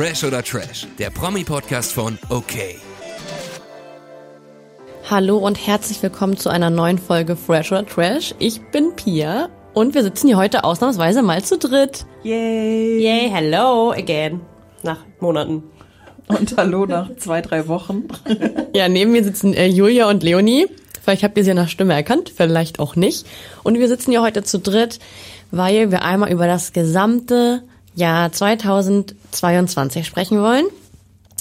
Fresh oder Trash, der Promi-Podcast von OK. Hallo und herzlich willkommen zu einer neuen Folge Fresh oder Trash. Ich bin Pia und wir sitzen hier heute ausnahmsweise mal zu dritt. Yay! Yay, hello again. Nach Monaten. Und hallo nach zwei, drei Wochen. Ja, neben mir sitzen äh, Julia und Leonie. Vielleicht habt ihr sie nach Stimme erkannt, vielleicht auch nicht. Und wir sitzen hier heute zu dritt, weil wir einmal über das gesamte Jahr 2022 sprechen wollen.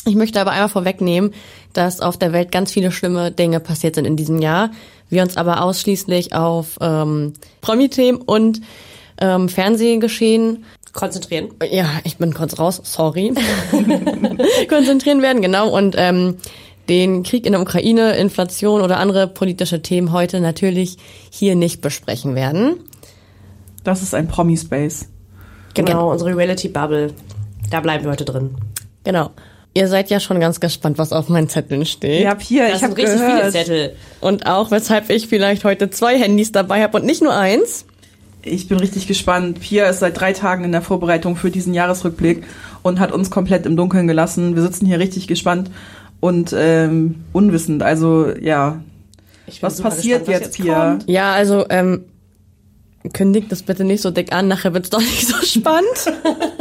Ich möchte aber einmal vorwegnehmen, dass auf der Welt ganz viele schlimme Dinge passiert sind in diesem Jahr. Wir uns aber ausschließlich auf ähm, Promi-Themen und ähm, Fernsehgeschehen Konzentrieren. ja, ich bin kurz raus, sorry. Konzentrieren werden, genau. Und ähm, den Krieg in der Ukraine, Inflation oder andere politische Themen heute natürlich hier nicht besprechen werden. Das ist ein Promi-Space. Genau, unsere Reality-Bubble. Da bleiben wir heute drin. Genau. Ihr seid ja schon ganz gespannt, was auf meinen Zetteln steht. Ja, hier, Das ich habe richtig viele gehört. Zettel. Und auch, weshalb ich vielleicht heute zwei Handys dabei habe und nicht nur eins. Ich bin richtig gespannt. Pia ist seit drei Tagen in der Vorbereitung für diesen Jahresrückblick und hat uns komplett im Dunkeln gelassen. Wir sitzen hier richtig gespannt und ähm, unwissend. Also ja, Ich was passiert gespannt, was jetzt, Pia? Ja, also, ähm, kündigt das bitte nicht so dick an, nachher wird's doch nicht so spannend.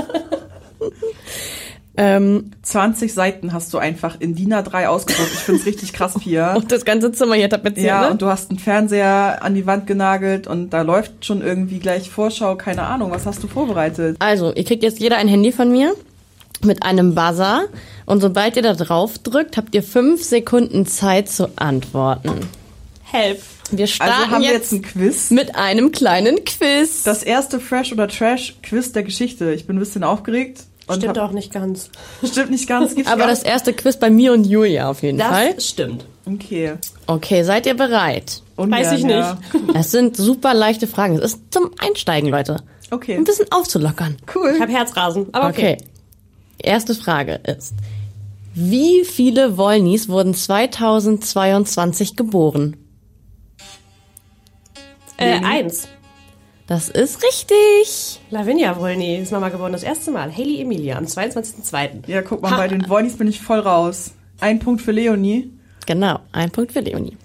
ähm, 20 Seiten hast du einfach in DIN A3 ausgedruckt. Ich find's richtig krass, Pia. und das ganze Zimmer hier tapeziert, Ja, ne? und du hast einen Fernseher an die Wand genagelt und da läuft schon irgendwie gleich Vorschau, keine Ahnung. Was hast du vorbereitet? Also, ihr kriegt jetzt jeder ein Handy von mir mit einem Buzzer und sobald ihr da drauf drückt, habt ihr fünf Sekunden Zeit zu antworten. Help. Wir starten Also haben wir jetzt, jetzt ein Quiz. mit einem kleinen Quiz. Das erste Fresh oder Trash Quiz der Geschichte. Ich bin ein bisschen aufgeregt. Und Stimmt hab, auch nicht ganz. Stimmt nicht ganz. Gibt's Aber das erste Quiz bei mir und Julia auf jeden Das Fall. stimmt. Okay. Okay, seid ihr bereit? Ungern, Weiß ich Ja. Es sind super leichte Fragen. Es ist zum Einsteigen, Leute. Okay. Ein bisschen aufzulockern. Cool. Ich habe Herzrasen. Aber okay. Okay. Erste Frage ist, wie viele Wollnies wurden 2022 geboren? Äh, eins. Das ist richtig. Lavinia Wolny ist Mama geworden das erste Mal. Haley Emilia am 22.02. Ja, guck mal, bei den Wolnies bin ich voll raus. Ein Punkt für Leonie. Genau, ein Punkt für Leonie.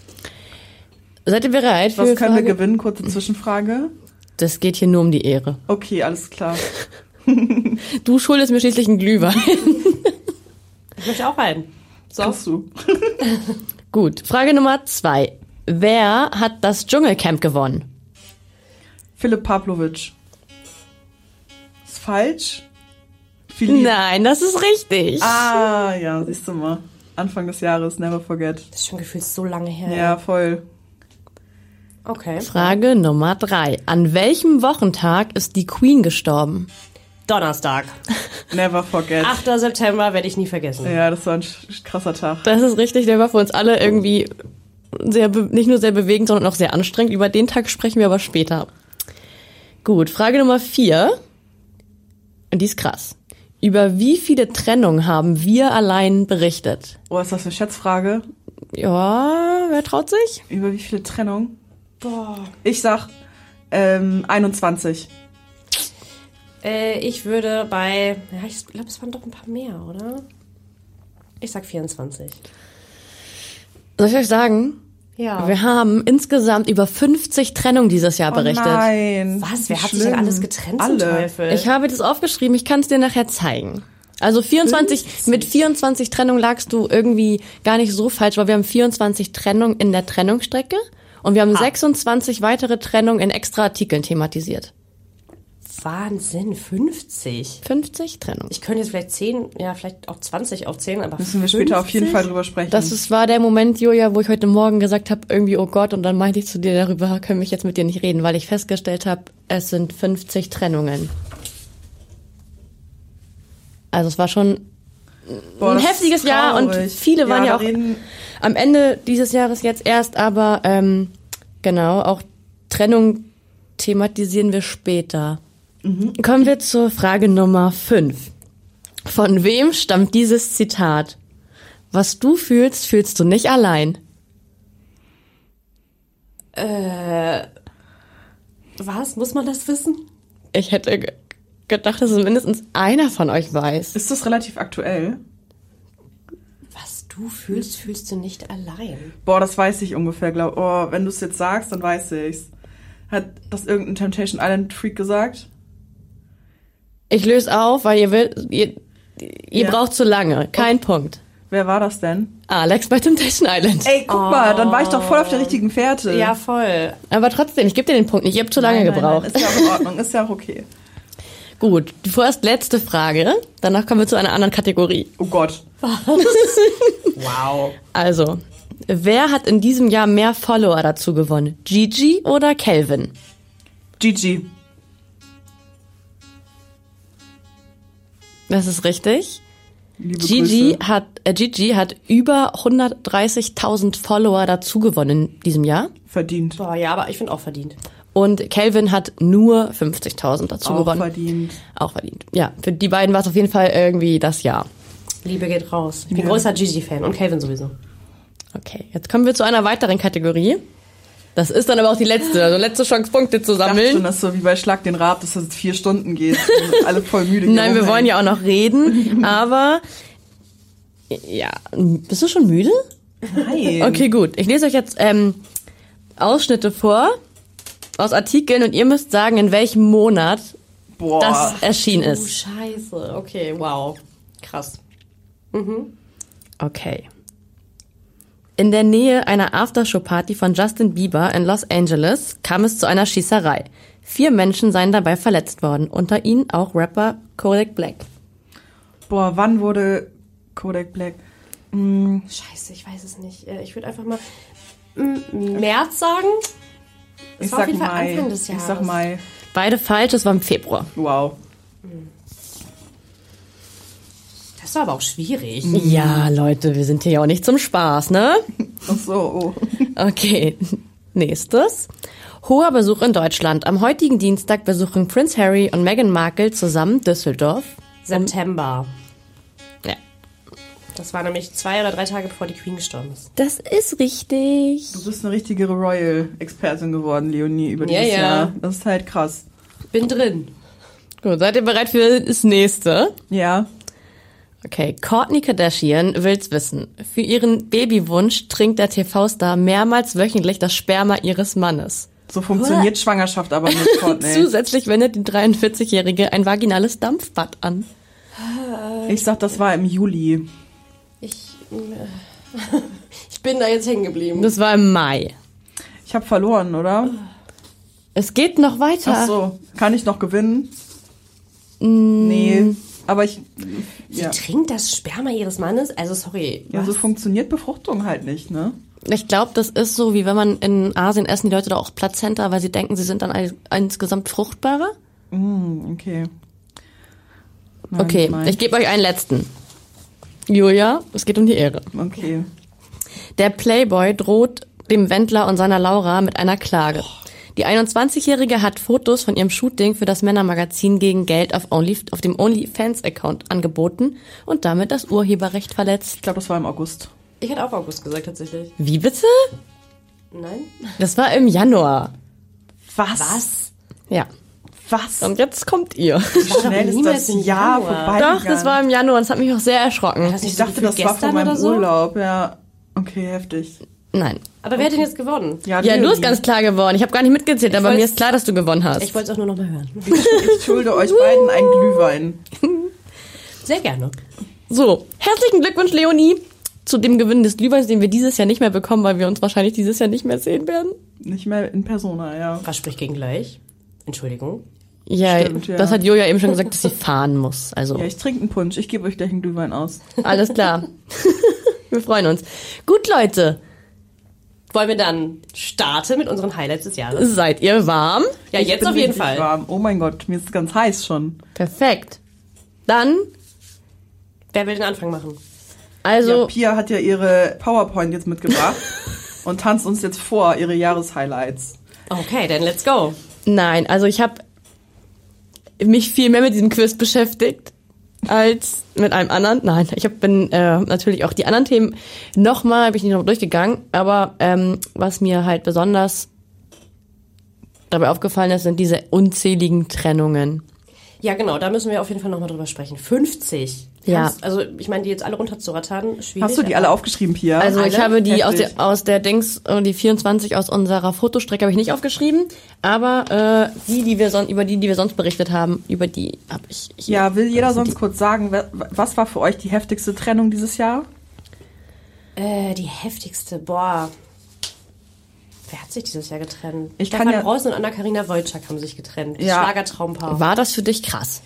Seid ihr bereit für Was können wir Frage? gewinnen? Kurze Zwischenfrage. Das geht hier nur um die Ehre. Okay, alles klar. Du schuldest mir schließlich einen Glühwein. Ich möchte auch einen. So. Kriegst du. Gut, Frage Nummer zwei. Wer hat das Dschungelcamp gewonnen? Philipp Pavlovic. Ist falsch? Philipp. Nein, das ist richtig. Ah, ja, siehst du mal. Anfang des Jahres, never forget. Das ist schon gefühlt so lange her. Ja, voll. Okay. Frage Nummer drei. An welchem Wochentag ist die Queen gestorben? Donnerstag. Never forget. 8. September werde ich nie vergessen. Ja, das war ein krasser Tag. Das ist richtig, der war für uns alle irgendwie sehr, nicht nur sehr bewegend, sondern auch sehr anstrengend. Über den Tag sprechen wir aber später. Gut, Frage Nummer vier. Und die ist krass. Über wie viele Trennungen haben wir allein berichtet? Oh, ist das eine Schätzfrage? Ja, wer traut sich? Über wie viele Trennungen? Boah. Ich sag ähm, 21. Äh, ich würde bei. Ja, ich glaube, es waren doch ein paar mehr, oder? Ich sag 24. Soll ich euch sagen? Ja. Wir haben insgesamt über 50 Trennungen dieses Jahr berichtet. Oh nein. Was? Wer hat sich denn schlimm. alles getrennt zum Alle. Teufel? Ich habe das aufgeschrieben, ich kann es dir nachher zeigen. Also 24, mit 24 Trennungen lagst du irgendwie gar nicht so falsch, weil wir haben 24 Trennungen in der Trennungsstrecke und wir haben 26 weitere Trennungen in extra Artikeln thematisiert. Wahnsinn, 50. 50 Trennungen. Ich könnte jetzt vielleicht 10, ja, vielleicht auch 20 aufzählen, aber Müssen wir später auf jeden 50? Fall drüber sprechen. Das ist, war der Moment, Julia, wo ich heute Morgen gesagt habe, irgendwie, oh Gott, und dann meinte ich zu dir, darüber können wir jetzt mit dir nicht reden, weil ich festgestellt habe, es sind 50 Trennungen. Also es war schon Boah, ein heftiges Jahr und viele waren ja auch reden- am Ende dieses Jahres jetzt erst, aber ähm, genau, auch Trennung thematisieren wir später. Kommen wir zur Frage Nummer 5. Von wem stammt dieses Zitat? Was du fühlst, fühlst du nicht allein. Was? Muss man das wissen? Ich hätte gedacht, dass es mindestens einer von euch weiß. Ist das relativ aktuell? Was du fühlst, fühlst du nicht allein. Boah, das weiß ich ungefähr, glaub. Oh, wenn du es jetzt sagst, dann weiß ich's. Hat das irgendein Temptation Island Freak gesagt? Ich löse auf, weil ihr will, ihr, ihr Ja. braucht zu lange. Kein Punkt. Wer war das denn? Alex bei Temptation Island. Ey, guck mal, dann war ich doch voll auf der richtigen Fährte. Ja, voll. Aber trotzdem, ich gebe dir den Punkt nicht. Ihr habt zu lange Nein, nein, gebraucht. Nein, ist ja auch in Ordnung, ist ja auch okay. Gut, die vorerst letzte Frage. Danach kommen wir zu einer anderen Kategorie. Oh Gott. Wow. Also, wer hat in diesem Jahr mehr Follower dazu gewonnen? Gigi oder Kelvin? Gigi. Das ist richtig. Liebe Gigi Grüße. hat, äh, Gigi hat über 130.000 Follower dazu gewonnen in diesem Jahr. Verdient. Boah, ja, aber ich finde auch verdient. Und Kelvin hat nur 50.000 dazu Auch gewonnen. verdient. Auch verdient. Ja, für die beiden war es auf jeden Fall irgendwie das Jahr. Liebe geht raus. Ich bin Ja. großer Gigi-Fan und Calvin sowieso. Okay, jetzt kommen wir zu einer weiteren Kategorie. Das ist dann aber auch die letzte, also letzte Chance, Punkte zu Ich dachte schon, sammeln. dass so wie bei Schlag den Rab, dass das jetzt vier Stunden geht. Wir sind alle voll müde. Nein, wir wollen ja auch noch reden, aber ja, bist du schon müde? Nein. Okay, gut. Ich lese euch jetzt ähm, Ausschnitte vor aus Artikeln und ihr müsst sagen, in welchem Monat Boah. das erschienen Oh, ist. scheiße. Okay, wow. Krass. Okay. In der Nähe einer Aftershow-Party von Justin Bieber in Los Angeles kam es zu einer Schießerei. Vier Menschen seien dabei verletzt worden, unter ihnen auch Rapper Kodak Black. Boah, wann wurde Kodak Black? Scheiße, ich weiß es nicht. Äh, Ich würde einfach mal mm, März sagen. Ich war auf sag jeden Fall Mai. Anfang des Ich Jahres. sag Mai. Beide falsch, es war im Februar. Wow. Das war aber auch schwierig. Ja, Leute, wir sind hier ja auch nicht zum Spaß, ne? Ach so, oh. Okay, nächstes. Hoher Besuch in Deutschland. Am heutigen Dienstag besuchen Prince Harry und Meghan Markle zusammen Düsseldorf. September. Ja. Das war nämlich zwei oder drei Tage bevor die Queen gestorben ist. Das ist richtig. Du bist eine richtige Royal-Expertin geworden, Leonie, über Ja, dieses ja. Jahr. Das ist halt krass. Bin drin. Gut, seid ihr bereit für das nächste? Ja. Okay, Kourtney Kardashian will's wissen. Für ihren Babywunsch trinkt der TV-Star mehrmals wöchentlich das Sperma ihres Mannes. So funktioniert Schwangerschaft aber nicht, Courtney. Zusätzlich wendet die 43-Jährige ein vaginales Dampfbad an. Ich sag, das war im Juli. Ich, äh, ich bin da jetzt hängen geblieben. Das war im Mai. Ich habe verloren, oder? Es geht noch weiter. Ach so. Kann ich noch gewinnen? Mm. Nee. Aber ich. Sie Ja. trinkt das Sperma ihres Mannes? Also sorry. ja, so funktioniert Befruchtung halt nicht, ne? Ich glaube, das ist so, wie wenn man in Asien essen die Leute da auch Plazenta, weil sie denken, sie sind dann ein, insgesamt fruchtbarer. Hm, okay. Nein, Okay, meins. ich gebe euch einen letzten. Julia, es geht um die Ehre. Okay. Der Playboy droht dem Wendler und seiner Laura mit einer Klage. Die 21-Jährige hat Fotos von ihrem Shooting für das Männermagazin gegen Geld auf, Only, auf dem OnlyFans-Account angeboten und damit das Urheberrecht verletzt. Ich glaube, das war im August. Ich hätte auch August gesagt, tatsächlich. Wie bitte? Nein? Das war im Januar. Was? Was? Ja. Was? Und jetzt kommt ihr. Wie schnell ist das Jahr Januar. vorbei? Doch, das war im Januar und das hat mich auch sehr erschrocken. Ich dachte, das war von meinem so? Urlaub, ja. Okay, heftig. Nein. Aber wer hat denn jetzt gewonnen? Ja, du Leonie. hast ganz klar gewonnen. Ich habe gar nicht mitgezählt, aber wollt's- mir ist klar, dass du gewonnen hast. Ich wollte es auch nur noch mal hören. Ich schulde euch beiden einen Glühwein. Sehr gerne. So, herzlichen Glückwunsch, Leonie, zu dem Gewinn des Glühweins, den wir dieses Jahr nicht mehr bekommen, weil wir uns wahrscheinlich dieses Jahr nicht mehr sehen werden. Nicht mehr in Persona, ja. Was spricht gegen gleich? Entschuldigung. Ja, Stimmt, ja. das hat Julia eben schon gesagt, dass sie fahren muss. Also, Ja, ich trinke einen Punsch. Ich gebe euch gleich einen Glühwein aus. alles klar. wir freuen uns. Gut, Leute, Wollen wir dann starten mit unseren Highlights des Jahres? seid ihr warm? Ja, Ich jetzt bin auf jeden Fall. Warm. Oh mein Gott, mir ist ganz heiß schon. Perfekt. Dann, Wer will den Anfang machen? also, ja, Pia hat ja ihre PowerPoint jetzt mitgebracht und tanzt uns jetzt vor, ihre Jahreshighlights. Okay, dann let's go. nein, also ich habe mich viel mehr mit diesem Quiz beschäftigt als mit einem anderen. Nein, ich hab, bin äh, natürlich auch die anderen Themen nochmal, habe ich nicht noch durchgegangen, aber ähm, was mir halt besonders dabei aufgefallen ist, sind diese unzähligen Trennungen. Ja, genau, da müssen wir auf jeden Fall nochmal drüber sprechen. 50. Ja. Kannst- Also, ich meine, die jetzt alle runterzurattern, schwierig. Hast du die alle aufgeschrieben, Pia? Also ich Alle? habe die aus der, aus der Dings, äh, die 24 aus unserer Fotostrecke habe ich nicht aufgeschrieben, aber äh, die, die wir son über die, die wir sonst berichtet haben, über die habe ich hier. ja, will jeder sind sonst kurz sagen, wa- was war für euch die heftigste Trennung dieses Jahr? Äh, die heftigste, boah. Wer hat sich dieses Jahr getrennt? Ich Stefan kann ja- Reusen und Anna-Karina Wojcik haben sich getrennt. Ja. Schlagertraumpaar. War das für dich krass?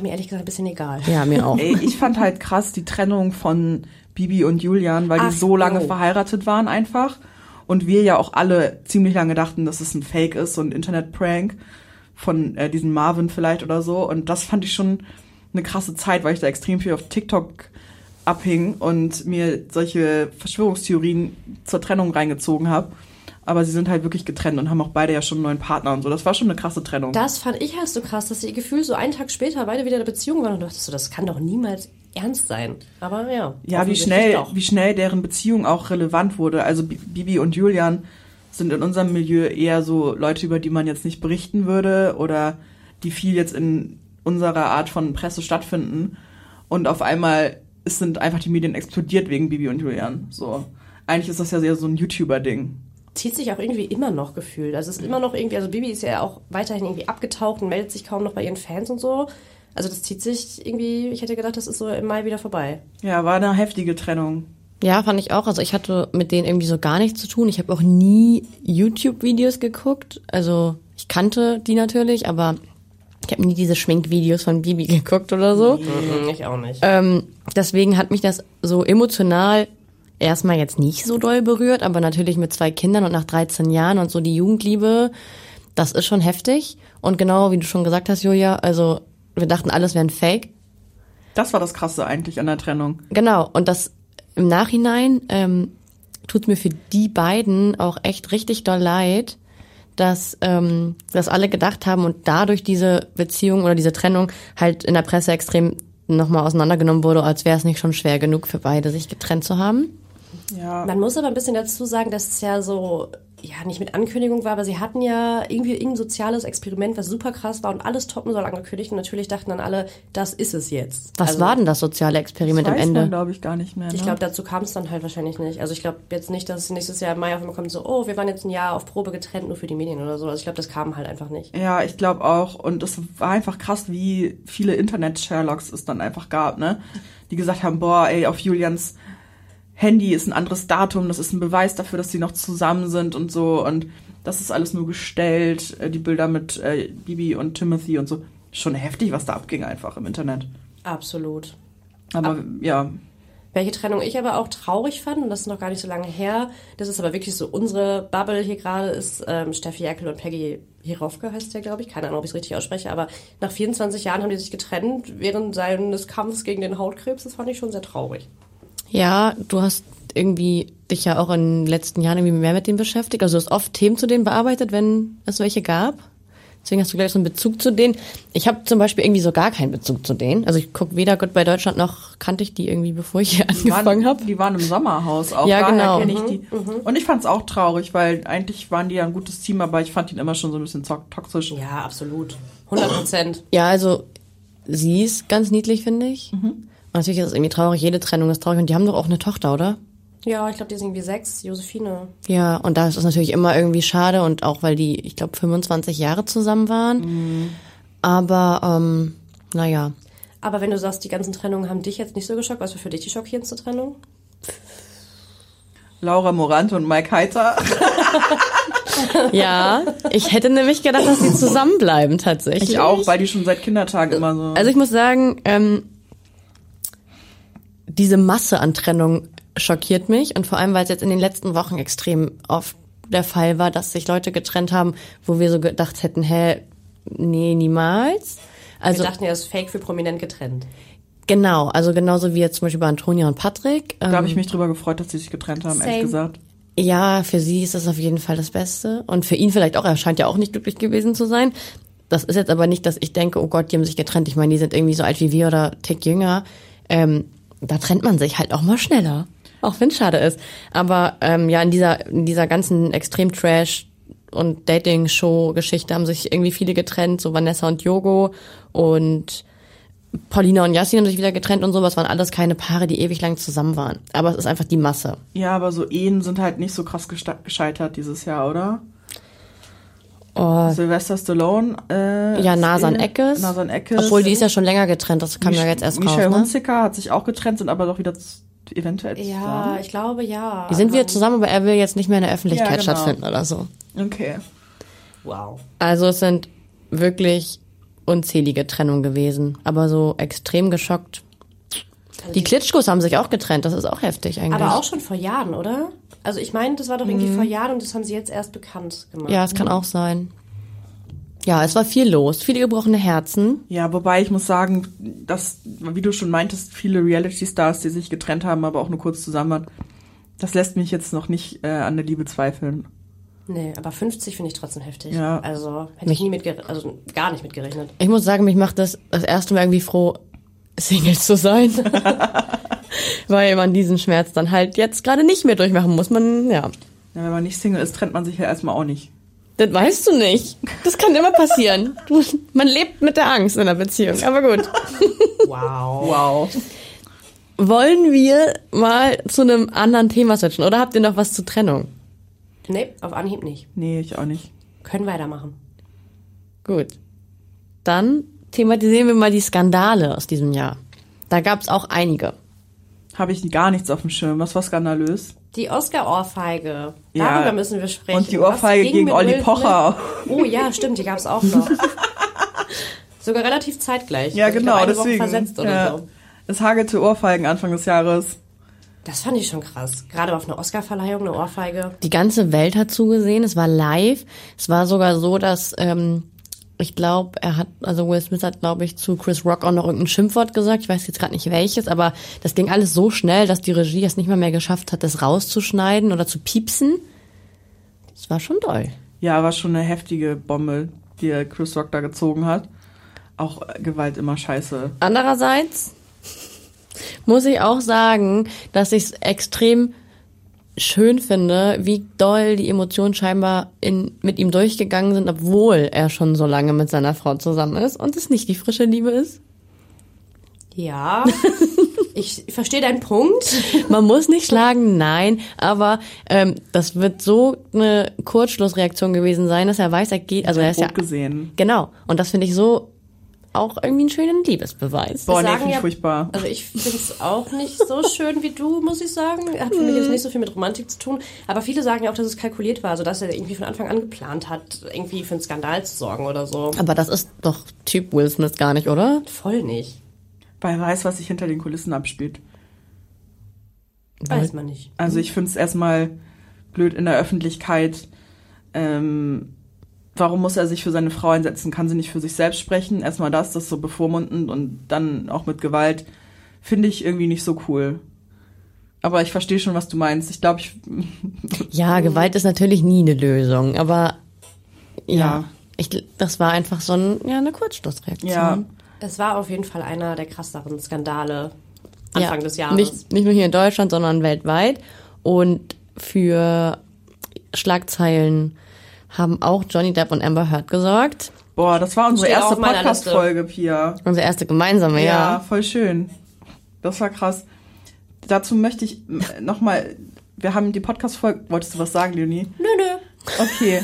Mir ehrlich gesagt ein bisschen egal. Ja, mir auch. Ey, ich fand halt krass die Trennung von Bibi und Julian, weil Ach, die so lange oh. verheiratet waren einfach. Und wir ja auch alle ziemlich lange dachten, dass es ein Fake ist, so ein Internet-Prank von äh, diesem Marvin vielleicht oder so. Und das fand ich schon eine krasse Zeit, weil ich da extrem viel auf TikTok abhing und mir solche Verschwörungstheorien zur Trennung reingezogen habe. Aber sie sind halt wirklich getrennt und haben auch beide ja schon einen neuen Partner und so. Das war schon eine krasse Trennung. Das fand ich halt so krass, dass sie gefühlt so einen Tag später beide wieder in der Beziehung waren und dachtest so, das kann doch niemals ernst sein. Aber ja. Ja, wie schnell, Doch. wie schnell deren Beziehung auch relevant wurde. Also Bi- Bibi und Julian sind in unserem Milieu eher so Leute, über die man jetzt nicht berichten würde oder die viel jetzt in unserer Art von Presse stattfinden. Und auf einmal sind einfach die Medien explodiert wegen Bibi und Julian. So. Eigentlich ist das ja sehr so ein YouTuber-Ding. Zieht sich auch irgendwie immer noch gefühlt. Also es ist immer noch irgendwie, also Bibi ist ja auch weiterhin irgendwie abgetaucht und meldet sich kaum noch bei ihren Fans und so. Also das zieht sich irgendwie, ich hätte gedacht, das ist so im Mai wieder vorbei. Ja, war eine heftige Trennung. Ja, fand ich auch. Also ich hatte mit denen irgendwie so gar nichts zu tun. Ich habe auch nie YouTube-Videos geguckt. Also ich kannte die natürlich, aber ich habe nie diese Schminkvideos von Bibi geguckt oder so. Mhm, ich auch nicht. Ähm, deswegen hat mich das so emotional erstmal jetzt nicht so doll berührt, aber natürlich mit zwei Kindern und nach 13 Jahren und so die Jugendliebe, das ist schon heftig. Und genau wie du schon gesagt hast, Julia, also wir dachten, alles wäre ein Fake. Das war das Krasse eigentlich an der Trennung. Genau, und das im Nachhinein ähm, tut mir für die beiden auch echt richtig doll leid, dass ähm, das alle gedacht haben und dadurch diese Beziehung oder diese Trennung halt in der Presse extrem nochmal auseinandergenommen wurde, als wäre es nicht schon schwer genug für beide, sich getrennt zu haben. Ja. Man muss aber ein bisschen dazu sagen, dass es ja so, ja, nicht mit Ankündigung war, aber sie hatten ja irgendwie irgendein soziales Experiment, was super krass war und alles toppen soll angekündigt. Und natürlich dachten dann alle, das ist es jetzt. Was Also, war denn das soziale Experiment das am weiß man, Ende? glaube ich, gar nicht mehr. Ne? Ich glaube, dazu kam es dann halt wahrscheinlich nicht. Also ich glaube jetzt nicht, dass es nächstes Jahr im Mai auf einmal kommt, so, oh, wir waren jetzt ein Jahr auf Probe getrennt, nur für die Medien oder so. Also ich glaube, das kam halt einfach nicht. Ja, ich glaube auch. Und es war einfach krass, wie viele Internet-Sherlocks es dann einfach gab, ne? Die gesagt haben, boah, ey, auf Julians Handy ist ein anderes Datum, das ist ein Beweis dafür, dass sie noch zusammen sind und so. Und das ist alles nur gestellt, äh, die Bilder mit äh, Bibi und Timothy und so. Schon heftig, was da abging einfach im Internet. Absolut. Aber ja, Welche Trennung ich aber auch traurig fand, und das ist noch gar nicht so lange her, das ist aber wirklich so unsere Bubble hier gerade, ist ähm, Steffi Erkel und Peggy Hirovka heißt der, glaube ich. Keine Ahnung, ob ich es richtig ausspreche, aber nach 24 Jahren haben die sich getrennt während seines Kampfes gegen den Hautkrebs. Das fand ich schon sehr traurig. Ja, du hast irgendwie dich ja auch in den letzten Jahren irgendwie mehr mit denen beschäftigt. Also du hast oft Themen zu denen bearbeitet, wenn es welche gab. Deswegen hast du gleich so einen Bezug zu denen. Ich habe zum Beispiel irgendwie so gar keinen Bezug zu denen. Also ich gucke weder Gott bei Deutschland noch kannte ich die irgendwie, bevor ich hier die angefangen habe. die waren im Sommerhaus auch. Ja, Daher genau. ich die. Und ich fand es auch traurig, weil eigentlich waren die ja ein gutes Team, aber ich fand ihn immer schon so ein bisschen to- toxisch. Ja, absolut. 100 Prozent. Ja, also sie ist ganz niedlich, finde ich. Und natürlich ist es irgendwie traurig. Jede Trennung ist traurig. Und die haben doch auch eine Tochter, oder? Ja, ich glaube, die sind irgendwie sechs. Josephine. Ja, und da ist es natürlich immer irgendwie schade und auch weil die, ich glaube, 25 Jahre zusammen waren. Aber ähm, naja. Aber wenn du sagst, die ganzen Trennungen haben dich jetzt nicht so geschockt, was war für dich die schockierendste Trennung? Laura Morante und Mike Heiter. Ja, ich hätte nämlich gedacht, dass sie zusammenbleiben tatsächlich. Ich auch, weil die schon seit Kindertagen immer so. Also ich muss sagen, ähm, diese Masse an Trennung schockiert mich und vor allem, weil es jetzt in den letzten Wochen extrem oft der Fall war, dass sich Leute getrennt haben, wo wir so gedacht hätten, hä, nee, niemals. Also Wir dachten ja, das ist fake für prominent getrennt. genau, also genauso wie jetzt zum Beispiel bei Antonia und Patrick. da Ähm, habe ich mich drüber gefreut, dass sie sich getrennt haben, ehrlich Same. gesagt. Ja, für sie ist das auf jeden Fall das Beste. Und für ihn vielleicht auch. Er scheint ja auch nicht glücklich gewesen zu sein. Das ist jetzt aber nicht, dass ich denke, oh Gott, die haben sich getrennt. Ich meine, die sind irgendwie so alt wie wir oder tick jünger. Ähm, da trennt man sich halt auch mal schneller. Auch wenn es schade ist. Aber ähm, ja, in dieser, in dieser ganzen Extrem-Trash und Dating-Show-Geschichte haben sich irgendwie viele getrennt, so Vanessa und Yogo und Paulina und Yassin haben sich wieder getrennt und sowas waren alles keine Paare, die ewig lang zusammen waren. Aber es ist einfach die Masse. Ja, aber so Ehen sind halt nicht so krass gescheitert dieses Jahr, oder? Oh, Sylvester Stallone. Äh, ja, Nasan Eckes. Nasan Eckes. Obwohl die ist ja schon länger getrennt, das kam ja jetzt erst Michelle raus. Ne? Hunziker hat sich auch getrennt, sind aber doch wieder eventuell Ja, zusammen. ich glaube ja. Die sind wieder zusammen, aber er will jetzt nicht mehr in der Öffentlichkeit Ja, genau. stattfinden oder so. Okay. Wow. Also es sind wirklich unzählige Trennungen gewesen, aber so extrem geschockt. Also Die Klitschkos haben sich auch getrennt, das ist auch heftig eigentlich. Aber auch schon vor Jahren, oder? Also ich meine, das war doch irgendwie vor Jahren und das haben sie jetzt erst bekannt gemacht. ja, es kann auch sein. Ja, es war viel los, viele gebrochene Herzen. Ja, wobei ich muss sagen, dass, wie du schon meintest, viele Reality-Stars, die sich getrennt haben, aber auch nur kurz zusammen waren, das lässt mich jetzt noch nicht äh, an der Liebe zweifeln. Nee, aber 50 finde ich trotzdem heftig. Ja. Also hätte Mich- ich nie mit also gar nicht mit gerechnet. Ich muss sagen, mich macht das das erste Mal irgendwie froh, Single zu sein. Weil man diesen Schmerz dann halt jetzt gerade nicht mehr durchmachen muss. Man, ja. Ja, wenn man nicht Single ist, trennt man sich ja erstmal auch nicht. Das weißt du nicht. Das kann immer passieren. Du, man lebt mit der Angst in einer Beziehung. Aber gut. Wow. Wow. Wollen wir mal zu einem anderen Thema switchen? Oder habt ihr noch was zur Trennung? Nee, auf Anhieb nicht. Nee, ich auch nicht. Können weitermachen. Gut. Dann thematisieren wir mal die Skandale aus diesem Jahr. Da gab es auch einige. Habe ich gar nichts auf dem Schirm. Was war skandalös? Die Oscar-Ohrfeige. Ja. Darüber müssen wir sprechen. Und die Ohrfeige ging gegen Olli Will Pocher. Smith? Oh ja, stimmt, die gab es auch noch. Sogar relativ zeitgleich. Ja, ich genau, glaub, eine Woche deswegen. versetzt oder ja. so. Es hagelte Ohrfeigen Anfang des Jahres. Das fand ich schon krass. Gerade auf einer Oscar-Verleihung eine Ohrfeige. Die ganze Welt hat zugesehen. Es war live. Es war sogar so, dass ähm, ich glaube, er hat, also Will Smith hat, glaube ich, zu Chris Rock auch noch irgendein Schimpfwort gesagt. Ich weiß jetzt gerade nicht welches, aber das ging alles so schnell, dass die Regie es nicht mal mehr geschafft hat, das rauszuschneiden oder zu piepsen. Das war schon doll. Ja, war schon eine heftige Bombe, die Chris Rock da gezogen hat. Auch äh, Gewalt immer scheiße. Andererseits muss ich auch sagen, dass ich es extrem schön finde, wie doll die Emotionen scheinbar in, mit ihm durchgegangen sind, obwohl er schon so lange mit seiner Frau zusammen ist und es nicht die frische Liebe ist. Ja, ich verstehe deinen Punkt. Man muss nicht schlagen, nein, aber ähm, das wird so eine Kurzschlussreaktion gewesen sein, dass er weiß, er geht, also er ist ja gesehen. genau. Und das finde ich so auch irgendwie einen schönen Liebesbeweis. Boah, nee, sagen finde ich ja- furchtbar. Also ich finde es auch nicht so schön wie du, muss ich sagen. Hat für mich jetzt nicht so viel mit Romantik zu tun. Aber viele sagen ja auch, dass es kalkuliert war, also dass er irgendwie von Anfang an geplant hat, irgendwie für einen Skandal zu sorgen oder so. Aber das ist doch Typ Will Smith gar nicht, oder? Voll nicht. Weil er weiß, was sich hinter den Kulissen abspielt. Weiß man nicht. Also ich finde es erstmal blöd in der Öffentlichkeit. Ähm, warum muss er sich für seine Frau einsetzen? Kann sie nicht für sich selbst sprechen? Erstmal das, das so bevormundend und dann auch mit Gewalt. Finde ich irgendwie nicht so cool. Aber ich verstehe schon, was du meinst. Ich glaube, ich. Ja, Gewalt ist natürlich nie eine Lösung, aber ja, Ja. ich, das war einfach so ein, ja, eine Kurzschlussreaktion. Ja, Es war auf jeden Fall einer der krasseren Skandale Anfang ja, des Jahres. Nicht, nicht nur hier in Deutschland, sondern weltweit. Und für Schlagzeilen haben auch Johnny Depp und Amber Heard gesorgt. boah, das war unsere Steht erste Podcast-Folge, Pia. Unsere erste gemeinsame, Ja, ja. voll schön. Das war krass. Dazu möchte ich nochmal, wir haben die Podcast-Folge, wolltest du was sagen, Leonie? Nö, nö. Okay.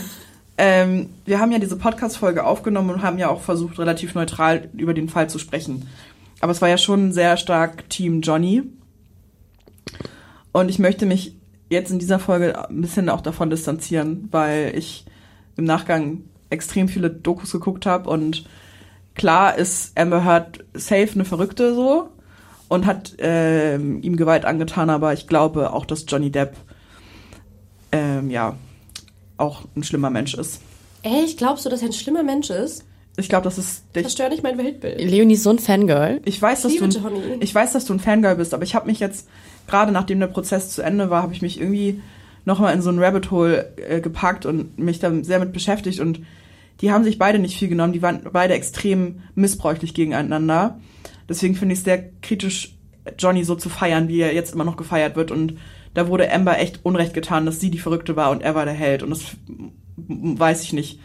ähm, wir haben ja diese Podcast-Folge aufgenommen und haben ja auch versucht, relativ neutral über den Fall zu sprechen. Aber es war ja schon sehr stark Team Johnny. Und ich möchte mich jetzt in dieser Folge ein bisschen auch davon distanzieren, weil ich im Nachgang extrem viele Dokus geguckt habe und klar ist Amber Heard safe eine Verrückte so und hat ähm, ihm Gewalt angetan, aber ich glaube auch, dass Johnny Depp ähm, ja auch ein schlimmer Mensch ist. Echt? Glaubst du, dass er ein schlimmer Mensch ist? Ich glaube, das ist der, Verstör nicht mein Weltbild. Leonie ist so ein Fangirl. ich weiß, dass liebe du Johnny. ich weiß, dass du ein Fangirl bist, aber ich habe mich jetzt gerade nachdem der Prozess zu Ende war, habe ich mich irgendwie noch mal in so ein Rabbit Hole äh, gepackt und mich da sehr mit beschäftigt und die haben sich beide nicht viel genommen, die waren beide extrem missbräuchlich gegeneinander. Deswegen finde ich es sehr kritisch, Johnny so zu feiern, wie er jetzt immer noch gefeiert wird und da wurde Amber echt Unrecht getan, dass sie die Verrückte war und er war der Held und das weiß ich nicht.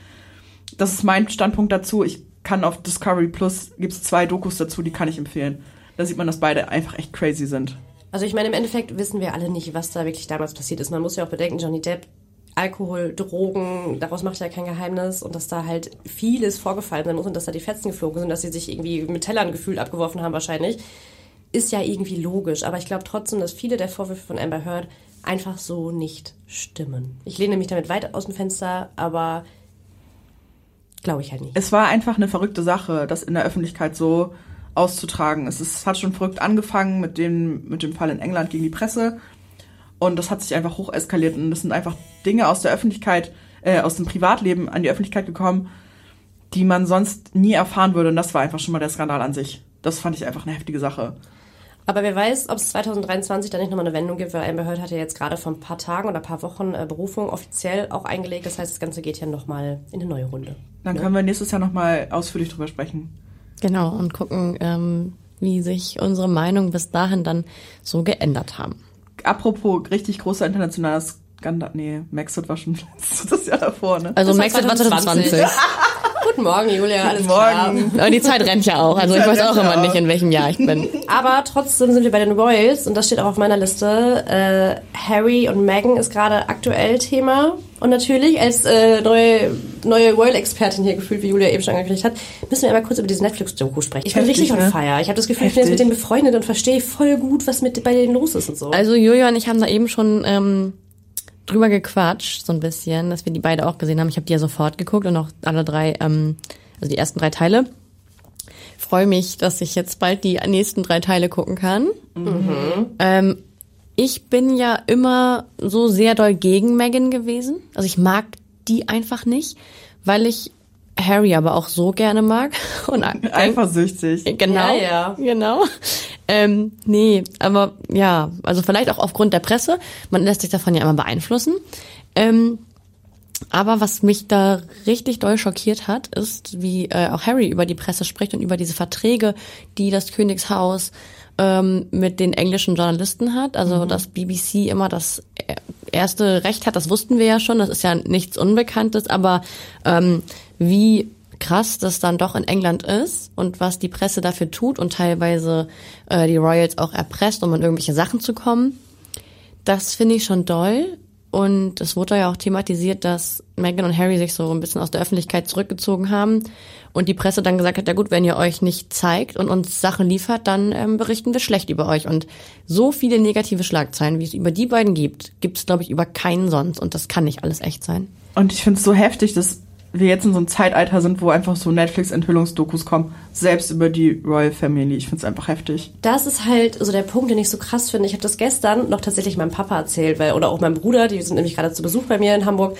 Das ist mein Standpunkt dazu. Ich kann auf Discovery Plus gibt's zwei Dokus dazu, die kann ich empfehlen. Da sieht man, dass beide einfach echt crazy sind. Also ich meine, im Endeffekt wissen wir alle nicht, was da wirklich damals passiert ist. Man muss ja auch bedenken, Johnny Depp, Alkohol, Drogen, daraus macht er ja kein Geheimnis und dass da halt vieles vorgefallen sein muss und dass da die Fetzen geflogen sind, dass sie sich irgendwie mit Tellern gefühlt abgeworfen haben wahrscheinlich, ist ja irgendwie logisch. Aber ich glaube trotzdem, dass viele der Vorwürfe von Amber Heard einfach so nicht stimmen. Ich lehne mich damit weit aus dem Fenster, aber glaube ich halt nicht. Es war einfach eine verrückte Sache, das in der Öffentlichkeit so auszutragen. Es ist, hat schon verrückt angefangen mit dem, mit dem Fall in England gegen die Presse. Und das hat sich einfach hoch eskaliert. Und das sind einfach Dinge aus der Öffentlichkeit, äh, aus dem Privatleben an die Öffentlichkeit gekommen, die man sonst nie erfahren würde. Und das war einfach schon mal der Skandal an sich. Das fand ich einfach eine heftige Sache. Aber wer weiß, ob es 2023 dann nicht nochmal eine Wendung gibt, weil Amber Heard hat ja jetzt gerade vor ein paar Tagen oder ein paar Wochen äh, Berufung offiziell auch eingelegt. Das heißt, das Ganze geht ja nochmal in eine neue Runde. Dann können wir nächstes Jahr nochmal ausführlich drüber sprechen. Genau, und gucken, ähm, wie sich unsere Meinung bis dahin dann so geändert haben. Apropos richtig großer internationaler Skandal. Nee, Maxit war schon das Jahr davor, ne? Also Das war Maxit war 2020. 2020. Guten Morgen, Julia. Alles Morgen. klar. Aber die Zeit rennt ja auch. Also ich weiß auch immer auch. nicht, in welchem Jahr ich bin. Aber trotzdem sind wir bei den Royals und das steht auch auf meiner Liste. Äh, Harry und Meghan ist gerade aktuell Thema. Und natürlich als äh, neue, neue Royal-Expertin hier gefühlt, wie Julia eben schon angekündigt hat, müssen wir einmal kurz über diese Netflix-Doku sprechen. Ich bin Heftig, richtig on ne? fire. Ich habe das Gefühl, ich bin jetzt mit Heftig. denen befreundet und verstehe voll gut, was mit bei denen los ist und so. Also Julia und ich haben da eben schon ähm, drüber gequatscht, so ein bisschen, dass wir die beide auch gesehen haben. Ich habe die ja sofort geguckt und auch alle drei, ähm, also die ersten drei Teile. Freue mich, dass ich jetzt bald die nächsten drei Teile gucken kann. Ähm, ich bin ja immer so sehr doll gegen Megan gewesen. Also ich mag die einfach nicht, weil ich Harry aber auch so gerne mag. Und Eifersüchtig. Genau. Ja, ja. Genau. Ähm, nee, aber ja, also vielleicht auch aufgrund der Presse. Man lässt sich davon ja immer beeinflussen. Ähm, aber was mich da richtig doll schockiert hat, ist, wie äh, auch Harry über die Presse spricht und über diese Verträge, die das Königshaus ähm, mit den englischen Journalisten hat. Also dass BBC immer das erste Recht hat, das wussten wir ja schon, das ist ja nichts Unbekanntes, aber ähm, wie krass das dann doch in England ist und was die Presse dafür tut und teilweise äh, die Royals auch erpresst, um an irgendwelche Sachen zu kommen. Das finde ich schon doll. Und es wurde ja auch thematisiert, dass Meghan und Harry sich so ein bisschen aus der Öffentlichkeit zurückgezogen haben und die Presse dann gesagt hat, ja gut, wenn ihr euch nicht zeigt und uns Sachen liefert, dann ähm, berichten wir schlecht über euch. Und so viele negative Schlagzeilen, wie es über die beiden gibt, gibt es, glaube ich, über keinen sonst. Und das kann nicht alles echt sein. Und ich finde es so heftig, dass wir jetzt in so einem Zeitalter sind, wo einfach so Netflix-Enthüllungsdokus kommen, selbst über die Royal Family. Ich finde es einfach heftig. Das ist halt so der Punkt, den ich so krass finde. Ich habe das gestern noch tatsächlich meinem Papa erzählt, weil, oder auch meinem Bruder, die sind nämlich gerade zu Besuch bei mir in Hamburg.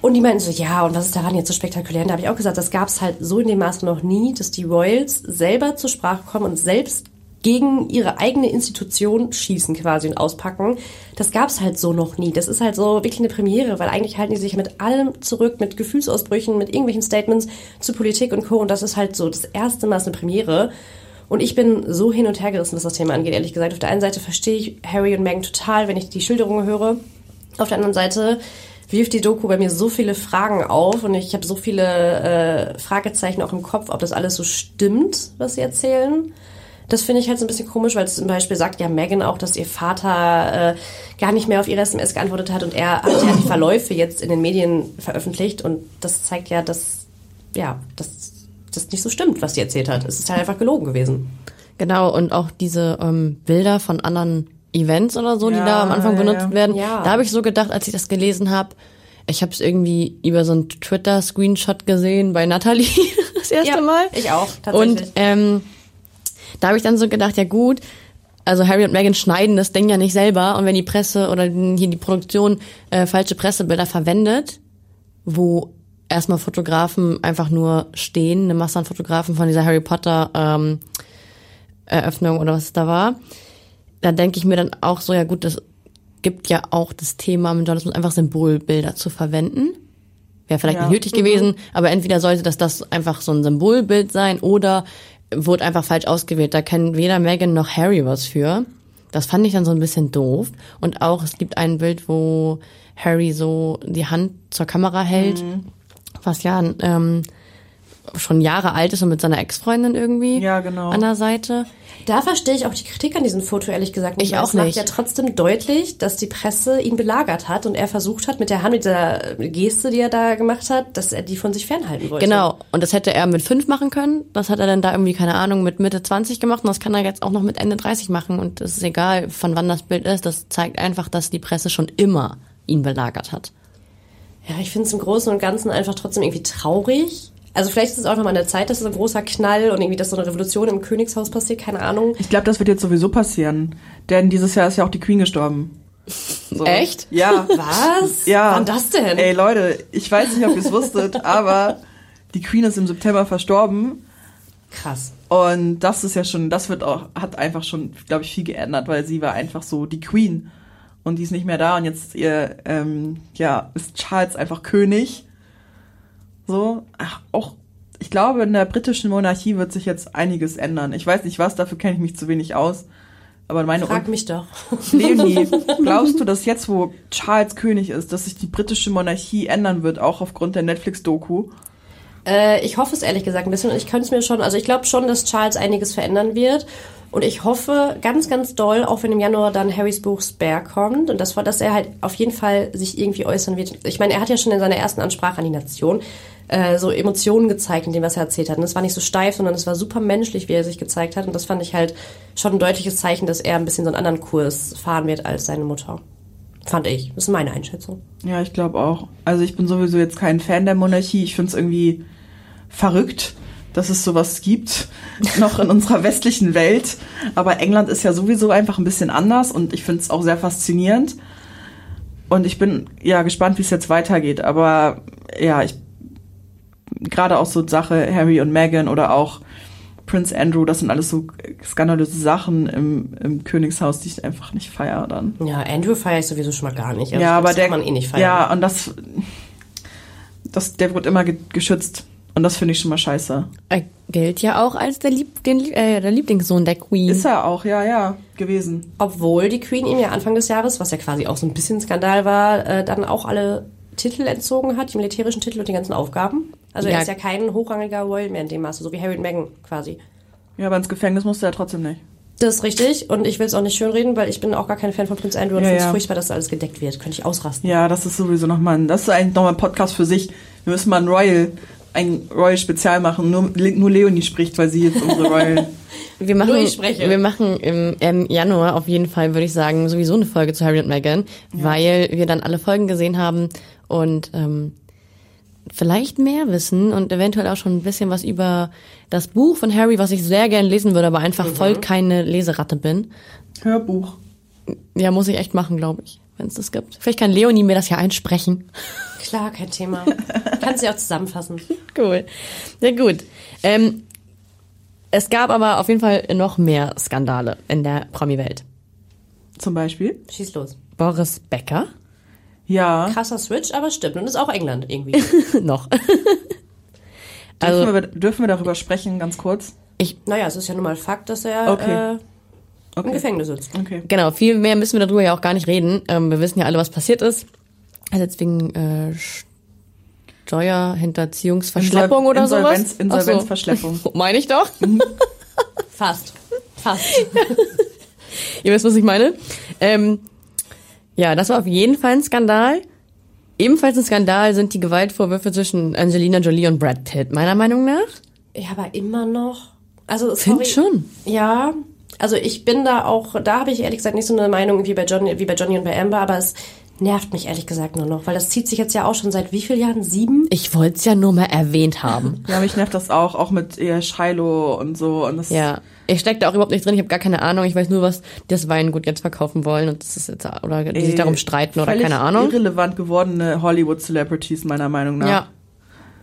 Und die meinten so, ja, und was ist daran jetzt so spektakulär? Und da habe ich auch gesagt, das gab es halt so in dem Maße noch nie, dass die Royals selber zur Sprache kommen und selbst gegen ihre eigene Institution schießen quasi und auspacken. Das gab es halt so noch nie. Das ist halt so wirklich eine Premiere, weil eigentlich halten die sich mit allem zurück, mit Gefühlsausbrüchen, mit irgendwelchen Statements zu Politik und Co. Und das ist halt so das erste Mal eine Premiere. Und ich bin so hin und her gerissen, was das Thema angeht, ehrlich gesagt. Auf der einen Seite verstehe ich Harry und Meghan total, wenn ich die Schilderungen höre. Auf der anderen Seite wirft die Doku bei mir so viele Fragen auf und ich habe so viele äh, Fragezeichen auch im Kopf, ob das alles so stimmt, was sie erzählen. Das finde ich halt so ein bisschen komisch, weil zum Beispiel sagt ja Megan auch, dass ihr Vater äh, gar nicht mehr auf ihre SMS geantwortet hat und er hat ja die Verläufe jetzt in den Medien veröffentlicht und das zeigt ja, dass ja, dass das nicht so stimmt, was sie erzählt hat. Es ist halt einfach gelogen gewesen. Genau, und auch diese ähm, Bilder von anderen Events oder so, die Ja, da am Anfang benutzt ja. werden. Ja. Da habe ich so gedacht, als ich das gelesen habe, ich habe es irgendwie über so einen Twitter-Screenshot gesehen bei Natalie das erste Mal. Ich auch, tatsächlich. Und ähm, da habe ich dann so gedacht, ja gut, also Harry und Meghan schneiden das Ding ja nicht selber und wenn die Presse oder hier die Produktion äh, falsche Pressebilder verwendet, wo erstmal Fotografen einfach nur stehen, eine Masse an Fotografen von dieser Harry Potter ähm, Eröffnung oder was es da war, da denke ich mir dann auch so, ja gut, das gibt ja auch das Thema im Journalismus einfach Symbolbilder zu verwenden. Wäre vielleicht Ja. nicht nötig gewesen, aber entweder sollte das das einfach so ein Symbolbild sein oder wurde einfach falsch ausgewählt. Da kennt weder Meghan noch Harry was für. Das fand ich dann so ein bisschen doof. Und auch, es gibt ein Bild, wo Harry so die Hand zur Kamera hält, Mhm. was ja ähm, schon Jahre alt ist und mit seiner Ex-Freundin irgendwie Ja, genau. an der Seite. Da verstehe ich auch die Kritik an diesem Foto ehrlich gesagt nicht. Ich auch es macht nicht. ja trotzdem deutlich, dass die Presse ihn belagert hat und er versucht hat, mit der Hand, mit dieser Geste, die er da gemacht hat, dass er die von sich fernhalten wollte. Genau. Und das hätte er mit fünf machen können. Das hat er dann da irgendwie, keine Ahnung, mit Mitte 20 gemacht. Und das kann er jetzt auch noch mit Ende 30 machen. Und es ist egal, von wann das Bild ist. Das zeigt einfach, dass die Presse schon immer ihn belagert hat. Ja, ich finde es im Großen und Ganzen einfach trotzdem irgendwie traurig. Also vielleicht ist es auch noch mal an der Zeit, dass so ein großer Knall und irgendwie, dass so eine Revolution im Königshaus passiert, keine Ahnung. Ich glaube, das wird jetzt sowieso passieren. Denn dieses Jahr ist ja auch die Queen gestorben. So. Echt? Ja. Was? Ja. Wann das denn? Ey, Leute, ich weiß nicht, ob ihr es wusstet, aber die Queen ist im September verstorben. Krass. Und das ist ja schon, das wird auch, hat einfach schon, glaube ich, viel geändert, weil sie war einfach so die Queen. Und die ist nicht mehr da und jetzt ihr, ähm, ja, ist Charles einfach König. So, ach, auch, ich glaube, in der britischen Monarchie wird sich jetzt einiges ändern. Ich weiß nicht was, dafür kenne ich mich zu wenig aus. Aber meine Frag mich doch. Leonie, glaubst du, dass jetzt, wo Charles König ist, dass sich die britische Monarchie ändern wird, auch aufgrund der Netflix-Doku? Äh, ich hoffe es ehrlich gesagt ein bisschen. Ich könnte es mir schon, also ich glaube schon, dass Charles einiges verändern wird. Und ich hoffe ganz, ganz doll, auch wenn im Januar dann Harrys Buch Spare kommt, und das war, dass er halt auf jeden Fall sich irgendwie äußern wird. Ich meine, er hat ja schon in seiner ersten Ansprache an die Nation äh, so Emotionen gezeigt in dem, was er erzählt hat. Und es war nicht so steif, sondern es war super menschlich, wie er sich gezeigt hat. Und das fand ich halt schon ein deutliches Zeichen, dass er ein bisschen so einen anderen Kurs fahren wird als seine Mutter. Fand ich. Das ist meine Einschätzung. Ja, ich glaube auch. Also ich bin sowieso jetzt kein Fan der Monarchie. Ich finde es irgendwie verrückt, dass es sowas gibt, noch in unserer westlichen Welt. Aber England ist ja sowieso einfach ein bisschen anders und ich finde es auch sehr faszinierend. Und ich bin ja gespannt, wie es jetzt weitergeht. Aber ja, ich gerade auch so Sache Harry und Meghan oder auch Prince Andrew, das sind alles so skandalöse Sachen im, im Königshaus, die ich einfach nicht feiere dann. Ja, Andrew feiere ich sowieso schon mal gar nicht. Also ja, aber das der kann man eh nicht feiern. Ja, und das, das der wird immer ge geschützt und das finde ich schon mal scheiße. Er gilt ja auch als der, Lieb den, äh, der Lieblingssohn der Queen. Ist er auch, ja, ja, gewesen. Obwohl die Queen ihm ja Anfang des Jahres, was ja quasi auch so ein bisschen Skandal war, äh, dann auch alle Titel entzogen hat, die militärischen Titel und die ganzen Aufgaben. Also Ja. er ist ja kein hochrangiger Royal mehr in dem Maße, so wie Harry und Meghan quasi. Ja, aber ins Gefängnis musste er trotzdem nicht. Das ist richtig und ich will es auch nicht schönreden, weil ich bin auch gar kein Fan von Prince Andrew und Ja, finde es ja. furchtbar, dass das alles gedeckt wird. Könnte ich ausrasten. Ja, das ist sowieso nochmal ein, das ist eigentlich nochmal ein Podcast für sich. Wir müssen mal ein Royal, ein Royal Spezial machen. Nur, nur Leonie spricht, weil sie jetzt unsere Royal. Wir machen, Nur ich spreche. wir machen im, im Januar auf jeden Fall, würde ich sagen, sowieso eine Folge zu Harry und Meghan, weil wir dann alle Folgen gesehen haben und ähm, vielleicht mehr wissen und eventuell auch schon ein bisschen was über das Buch von Harry, was ich sehr gern lesen würde, aber einfach voll keine Leseratte bin. Hörbuch. Ja, muss ich echt machen, glaube ich, wenn es das gibt. Vielleicht kann Leonie mir das ja einsprechen. Klar, kein Thema. Kannst du ja auch zusammenfassen. Cool. Ja, gut. Ähm, es gab aber auf jeden Fall noch mehr Skandale in der Promi-Welt. Zum Beispiel. Schieß los. Boris Becker Ja. Krasser Switch, aber stimmt. Und ist auch England irgendwie. noch. Dürfen, also wir, dürfen wir darüber sprechen, ganz kurz? naja, es ist ja nun mal Fakt, dass er Okay. äh, im Gefängnis sitzt. Okay. genau, viel mehr müssen wir darüber ja auch gar nicht reden. Ähm, wir wissen ja alle, was passiert ist. Also jetzt wegen äh, Steuerhinterziehungsverschleppung oder Insolvenz, sowas. Insolvenzverschleppung. So. Meine ich doch. Fast. Fast. Ihr wisst, was ich meine. Ähm, ja, das war auf jeden Fall ein Skandal. Ebenfalls ein Skandal sind die Gewaltvorwürfe zwischen Angelina Jolie und Brad Pitt, meiner Meinung nach. Ja, aber immer noch. Also Find sorry. schon. Ja, also ich bin da auch, da habe ich ehrlich gesagt nicht so eine Meinung wie bei Johnny, wie bei Johnny und bei Amber, aber es nervt mich ehrlich gesagt nur noch, weil das zieht sich jetzt ja auch schon seit wie vielen Jahren? Sieben? Ich wollte es ja nur mal erwähnt haben. Ja, mich nervt das auch, auch mit ihr Shiloh und so. Und das, Ja, ich stecke da auch überhaupt nicht drin. Ich habe gar keine Ahnung. Ich weiß nur, was das Weingut jetzt verkaufen wollen und das ist jetzt oder die sich Ey, darum streiten oder keine Ahnung. Irrelevant gewordene Hollywood-Celebrities, meiner Meinung nach. Ja,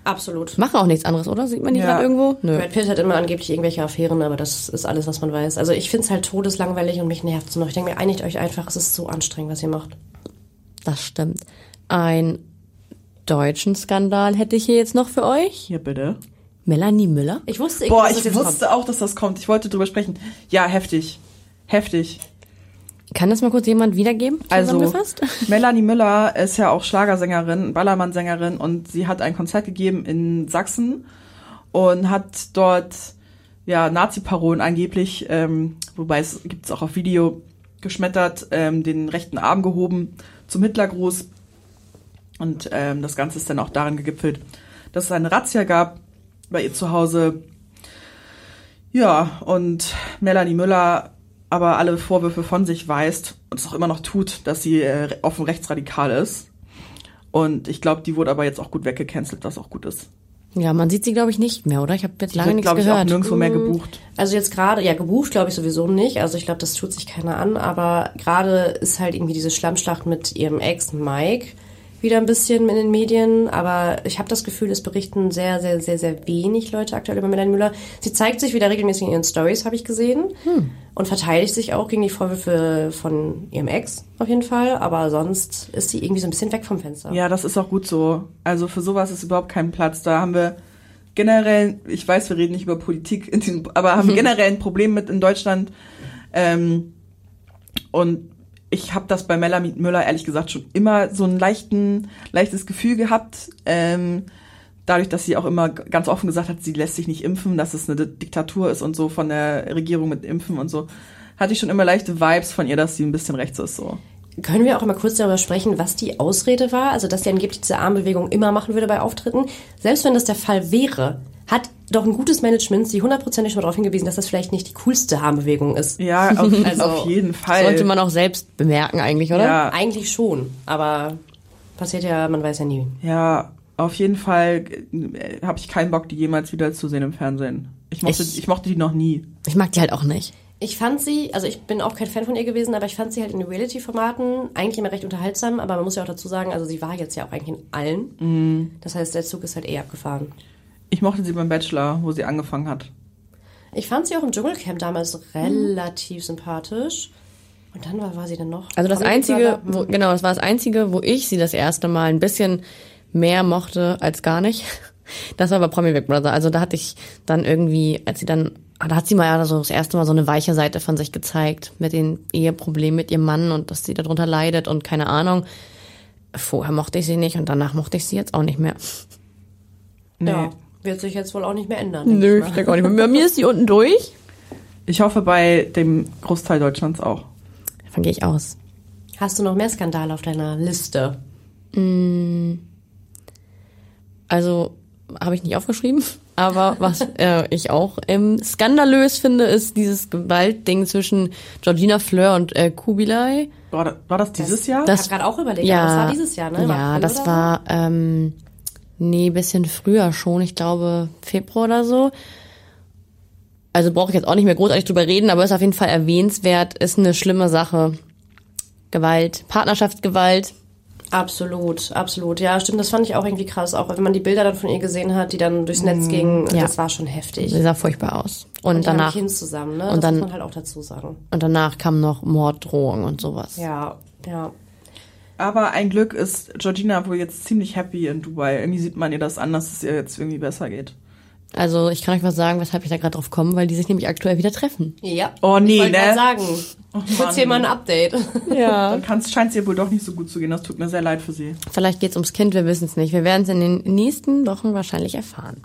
Absolut. machen auch nichts anderes, oder? Sieht man die Ja. gerade irgendwo? Nö. Brad Pitt hat immer angeblich irgendwelche Affären, aber das ist alles, was man weiß. Also ich finde es halt todeslangweilig und mich nervt es noch. Ich denke mir, einigt euch einfach, es ist so anstrengend, was ihr macht. Das stimmt. Ein deutschen Skandal hätte ich hier jetzt noch für euch. Hier bitte. Melanie Müller. Ich wusste Boah, ich das jetzt wusste auch, dass das kommt. Ich wollte drüber sprechen. Ja, heftig. Heftig. Kann das mal kurz jemand wiedergeben? Also, zusammengefasst? Melanie Müller ist ja auch Schlagersängerin, Ballermann-Sängerin und sie hat ein Konzert gegeben in Sachsen und hat dort ja Nazi-Parolen angeblich, ähm, wobei es gibt's auch auf Video geschmettert, ähm, den rechten Arm gehoben zum Hitlergruß und ähm, das Ganze ist dann auch darin gegipfelt, dass es eine Razzia gab bei ihr zu Hause. Ja, und Melanie Müller aber alle Vorwürfe von sich weist und es auch immer noch tut, dass sie äh, offen rechtsradikal ist. Und ich glaube, die wurde aber jetzt auch gut weggecancelt, was auch gut ist. Ja, man sieht sie, glaube ich, nicht mehr, oder? Ich habe jetzt lange Wird, nichts glaube ich, auch gehört. nirgendwo mehr gebucht. Also jetzt gerade, ja, gebucht glaube ich sowieso nicht. Also ich glaube, das tut sich keiner an. Aber gerade ist halt irgendwie diese Schlammschlacht mit ihrem Ex Mike wieder ein bisschen in den Medien. Aber ich habe das Gefühl, es berichten sehr, sehr, sehr, sehr wenig Leute aktuell über Melanie Müller. Sie zeigt sich wieder regelmäßig in ihren Stories, habe ich gesehen. Und verteidigt sich auch gegen die Vorwürfe von ihrem Ex auf jeden Fall. Aber sonst ist sie irgendwie so ein bisschen weg vom Fenster. Ja, das ist auch gut so. Also für sowas ist überhaupt kein Platz. Da haben wir generell, ich weiß, wir reden nicht über Politik, in diesem, aber haben generell ein Problem mit in Deutschland. Ähm, und ich habe das bei Melanie Müller ehrlich gesagt schon immer so ein leichten, leichtes Gefühl gehabt. Ähm, dadurch, dass sie auch immer ganz offen gesagt hat, sie lässt sich nicht impfen, dass es eine Diktatur ist und so von der Regierung mit Impfen und so, hatte ich schon immer leichte Vibes von ihr, dass sie ein bisschen rechts ist so. Können wir auch mal kurz darüber sprechen, was die Ausrede war? Also, dass sie angeblich diese Armbewegung immer machen würde bei Auftritten. Selbst wenn das der Fall wäre, hat doch ein gutes Management sie hundertprozentig schon mal darauf hingewiesen, dass das vielleicht nicht die coolste Armbewegung ist. Ja, auf, Also, auf jeden Fall. Sollte man auch selbst bemerken eigentlich, oder? Ja, Eigentlich schon, aber passiert ja, man weiß ja nie. Ja, auf jeden Fall äh, habe ich keinen Bock, die jemals wieder zu sehen im Fernsehen. Ich mochte, Ich- ich, mochte die noch nie. Ich mag die halt auch nicht. Ich fand sie, also ich bin auch kein Fan von ihr gewesen, aber ich fand sie halt in den Reality-Formaten eigentlich immer recht unterhaltsam, aber man muss ja auch dazu sagen, also sie war jetzt ja auch eigentlich in allen. Das heißt, der Zug ist halt eh abgefahren. Ich mochte sie beim Bachelor, wo sie angefangen hat. Ich fand sie auch im Dschungelcamp damals relativ sympathisch. Und dann war, war sie dann noch. Also das einzige, wo, genau, das war das einzige, wo ich sie das erste Mal ein bisschen mehr mochte als gar nicht. Das war bei Promi Big Brother. Also da hatte ich dann irgendwie, als sie dann, ah, da hat sie mal ja so das erste Mal so eine weiche Seite von sich gezeigt mit den Eheproblemen mit ihrem Mann und dass sie darunter leidet und keine Ahnung. Vorher mochte ich sie nicht und danach mochte ich sie jetzt auch nicht mehr. Nee. Ja, wird sich jetzt wohl auch nicht mehr ändern. Nö, ich denke auch nicht mehr. Bei mir ist sie unten durch. Ich hoffe bei dem Großteil Deutschlands auch. Davon gehe ich aus. Hast du noch mehr Skandale auf deiner Liste? Also habe ich nicht aufgeschrieben, aber was äh, ich auch ähm, skandalös finde, ist dieses Gewaltding zwischen Georgina Fleur und äh, Kubilai. War, da- war das dieses Jahr? Das- ich habe gerade auch überlegt, ja, aber das war dieses Jahr, ne? Ja, April das oder war ähm, nee, bisschen früher schon, ich glaube Februar oder so. Also brauche ich jetzt auch nicht mehr großartig drüber reden, aber ist auf jeden Fall erwähnenswert, ist eine schlimme Sache. Gewalt, Partnerschaftsgewalt. Absolut, absolut. Ja, stimmt, das fand ich auch irgendwie krass. Auch wenn man die Bilder dann von ihr gesehen hat, die dann durchs Netz gingen, Mm, ja. das war schon heftig. Sie sah furchtbar aus. Und, haben danach Kind zusammen, ne? und das dann- muss man halt auch dazu sagen. und danach kam noch Morddrohung und sowas. Ja, ja. Aber ein Glück ist Georgina wohl jetzt ziemlich happy in Dubai. Irgendwie sieht man ihr das an, dass es ihr jetzt irgendwie besser geht. Also ich kann euch was sagen, weshalb ich da gerade drauf komme, weil die sich nämlich aktuell wieder treffen. Ja. Oh, nee, ich wollte ne? sagen. Mann. Kurz hier mal ein Update. Ja. Dann kann's, scheint es ihr wohl doch nicht so gut zu gehen. Das tut mir sehr leid für sie. Vielleicht geht's ums Kind, wir wissen es nicht. Wir werden es in den nächsten Wochen wahrscheinlich erfahren.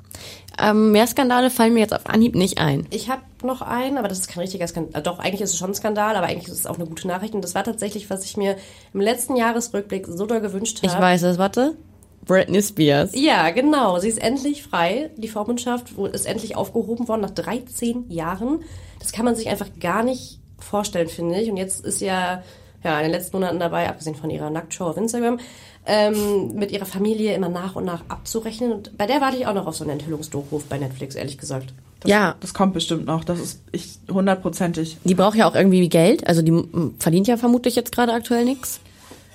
Ähm, mehr Skandale fallen mir jetzt auf Anhieb nicht ein. Ich habe noch einen, aber das ist kein richtiger Skandal. Äh, Doch, eigentlich ist es schon ein Skandal, aber eigentlich ist es auch eine gute Nachricht. Und das war tatsächlich, was ich mir im letzten Jahresrückblick so doll gewünscht habe. Ich weiß es, warte. Britney Spears. Ja, genau. Sie ist endlich frei. Die Vormundschaft ist endlich aufgehoben worden nach 13 Jahren. Das kann man sich einfach gar nicht vorstellen, finde ich. Und jetzt ist sie ja, ja in den letzten Monaten dabei, abgesehen von ihrer Nacktshow auf Instagram, ähm, mit ihrer Familie immer nach und nach abzurechnen. Und bei der warte ich auch noch auf so einen Enthüllungsdoku bei Netflix, ehrlich gesagt. Ja, Das kommt bestimmt noch. Das ist ich hundertprozentig. die braucht ja auch irgendwie Geld. Also die m, verdient ja vermutlich jetzt gerade aktuell nichts.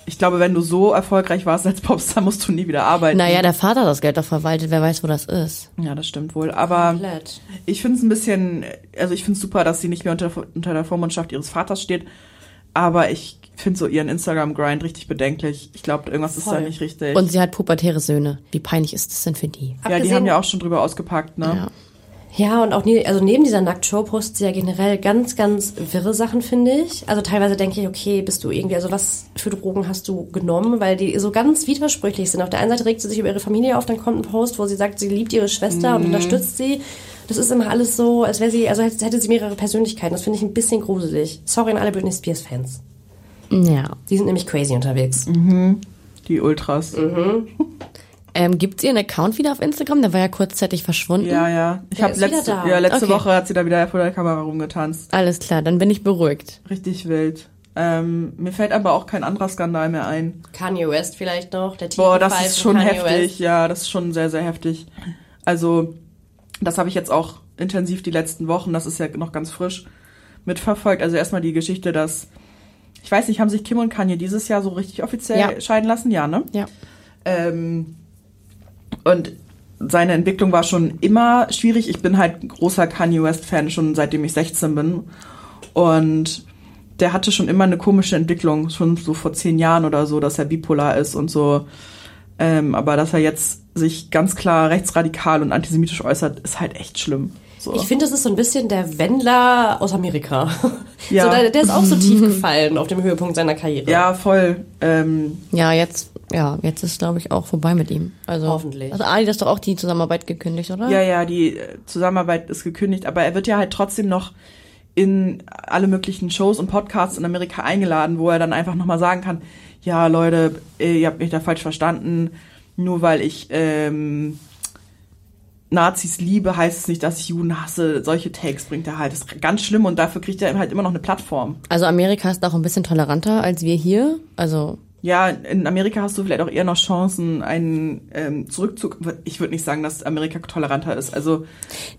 Ich glaube, wenn du so erfolgreich warst als Popstar, musst du nie wieder arbeiten. Naja, der Vater hat das Geld doch verwaltet. Wer weiß, wo das ist. Ja, das stimmt wohl. Aber Komplett. ich finde es ein bisschen, also ich finde es super, dass sie nicht mehr unter, unter der Vormundschaft ihres Vaters steht. Aber ich finde so ihren Instagram-Grind richtig bedenklich. Ich glaube, irgendwas ist da Voll. nicht richtig. Und sie hat pubertäre Söhne. Wie peinlich ist das denn für die? ja, die Abgesehen- haben ja auch schon drüber ausgepackt, ne? Ja. Ja, und auch nie, also neben dieser Nacktshow postet sie ja generell ganz, ganz wirre Sachen, finde ich. Also teilweise denke ich, okay, bist du irgendwie, also was für Drogen hast du genommen, weil die so ganz widersprüchlich sind. Auf der einen Seite regt sie sich über ihre Familie auf, dann kommt ein Post, wo sie sagt, sie liebt ihre Schwester und unterstützt sie. Das ist immer alles so, als wäre sie, also als hätte sie mehrere Persönlichkeiten. Das finde ich ein bisschen gruselig. Sorry an alle Britney Spears Fans. Ja. Die sind nämlich crazy unterwegs. Die Ultras. Ähm, Gibt es ihren Account wieder auf Instagram? Der war ja kurzzeitig verschwunden. Ja, ja. Ich habe letzte, ja, letzte Okay. Woche hat sie da wieder vor der Kamera rumgetanzt. Alles klar, dann bin ich beruhigt. Richtig wild. Ähm, mir fällt aber auch kein anderer Skandal mehr ein. Kanye West vielleicht noch, der Boah, das ist schon Kanye heftig. West. Ja, das ist schon sehr, sehr heftig. Also, das habe ich jetzt auch intensiv die letzten Wochen, das ist ja noch ganz frisch, mitverfolgt. Also erstmal die Geschichte, dass, ich weiß nicht, haben sich Kim und Kanye dieses Jahr so richtig offiziell Ja. scheiden lassen? Ja, ne? Ja. Ähm, und seine Entwicklung war schon immer schwierig. Ich bin halt großer Kanye West-Fan, schon seitdem ich 16 bin. Und der hatte schon immer eine komische Entwicklung, schon so vor zehn Jahren oder so, dass er bipolar ist und so. Ähm, aber dass er jetzt sich ganz klar rechtsradikal und antisemitisch äußert, ist halt echt schlimm. So. Ich finde, das ist so ein bisschen der Wendler aus Amerika. Ja. So, der, der ist auch so tief gefallen auf dem Höhepunkt seiner Karriere. ja, voll. Ähm, Ja, jetzt, ja, jetzt ist glaube ich auch vorbei mit ihm. Also Hoffentlich. Also Ali, das ist doch auch die Zusammenarbeit gekündigt, oder? Ja, ja, die äh, Zusammenarbeit ist gekündigt, aber er wird ja halt trotzdem noch in alle möglichen Shows und Podcasts in Amerika eingeladen, wo er dann einfach nochmal sagen kann, ja, Leute, äh, ihr habt mich da falsch verstanden, nur weil ich ähm, Nazis liebe, heißt es nicht, dass ich Juden hasse. Solche Takes bringt er halt. Das ist ganz schlimm und dafür kriegt er halt immer noch eine Plattform. Also Amerika ist auch ein bisschen toleranter als wir hier. Also Ja, in Amerika hast du vielleicht auch eher noch Chancen, einen ähm, Zurückzug. Ich würde nicht sagen, dass Amerika toleranter ist. Also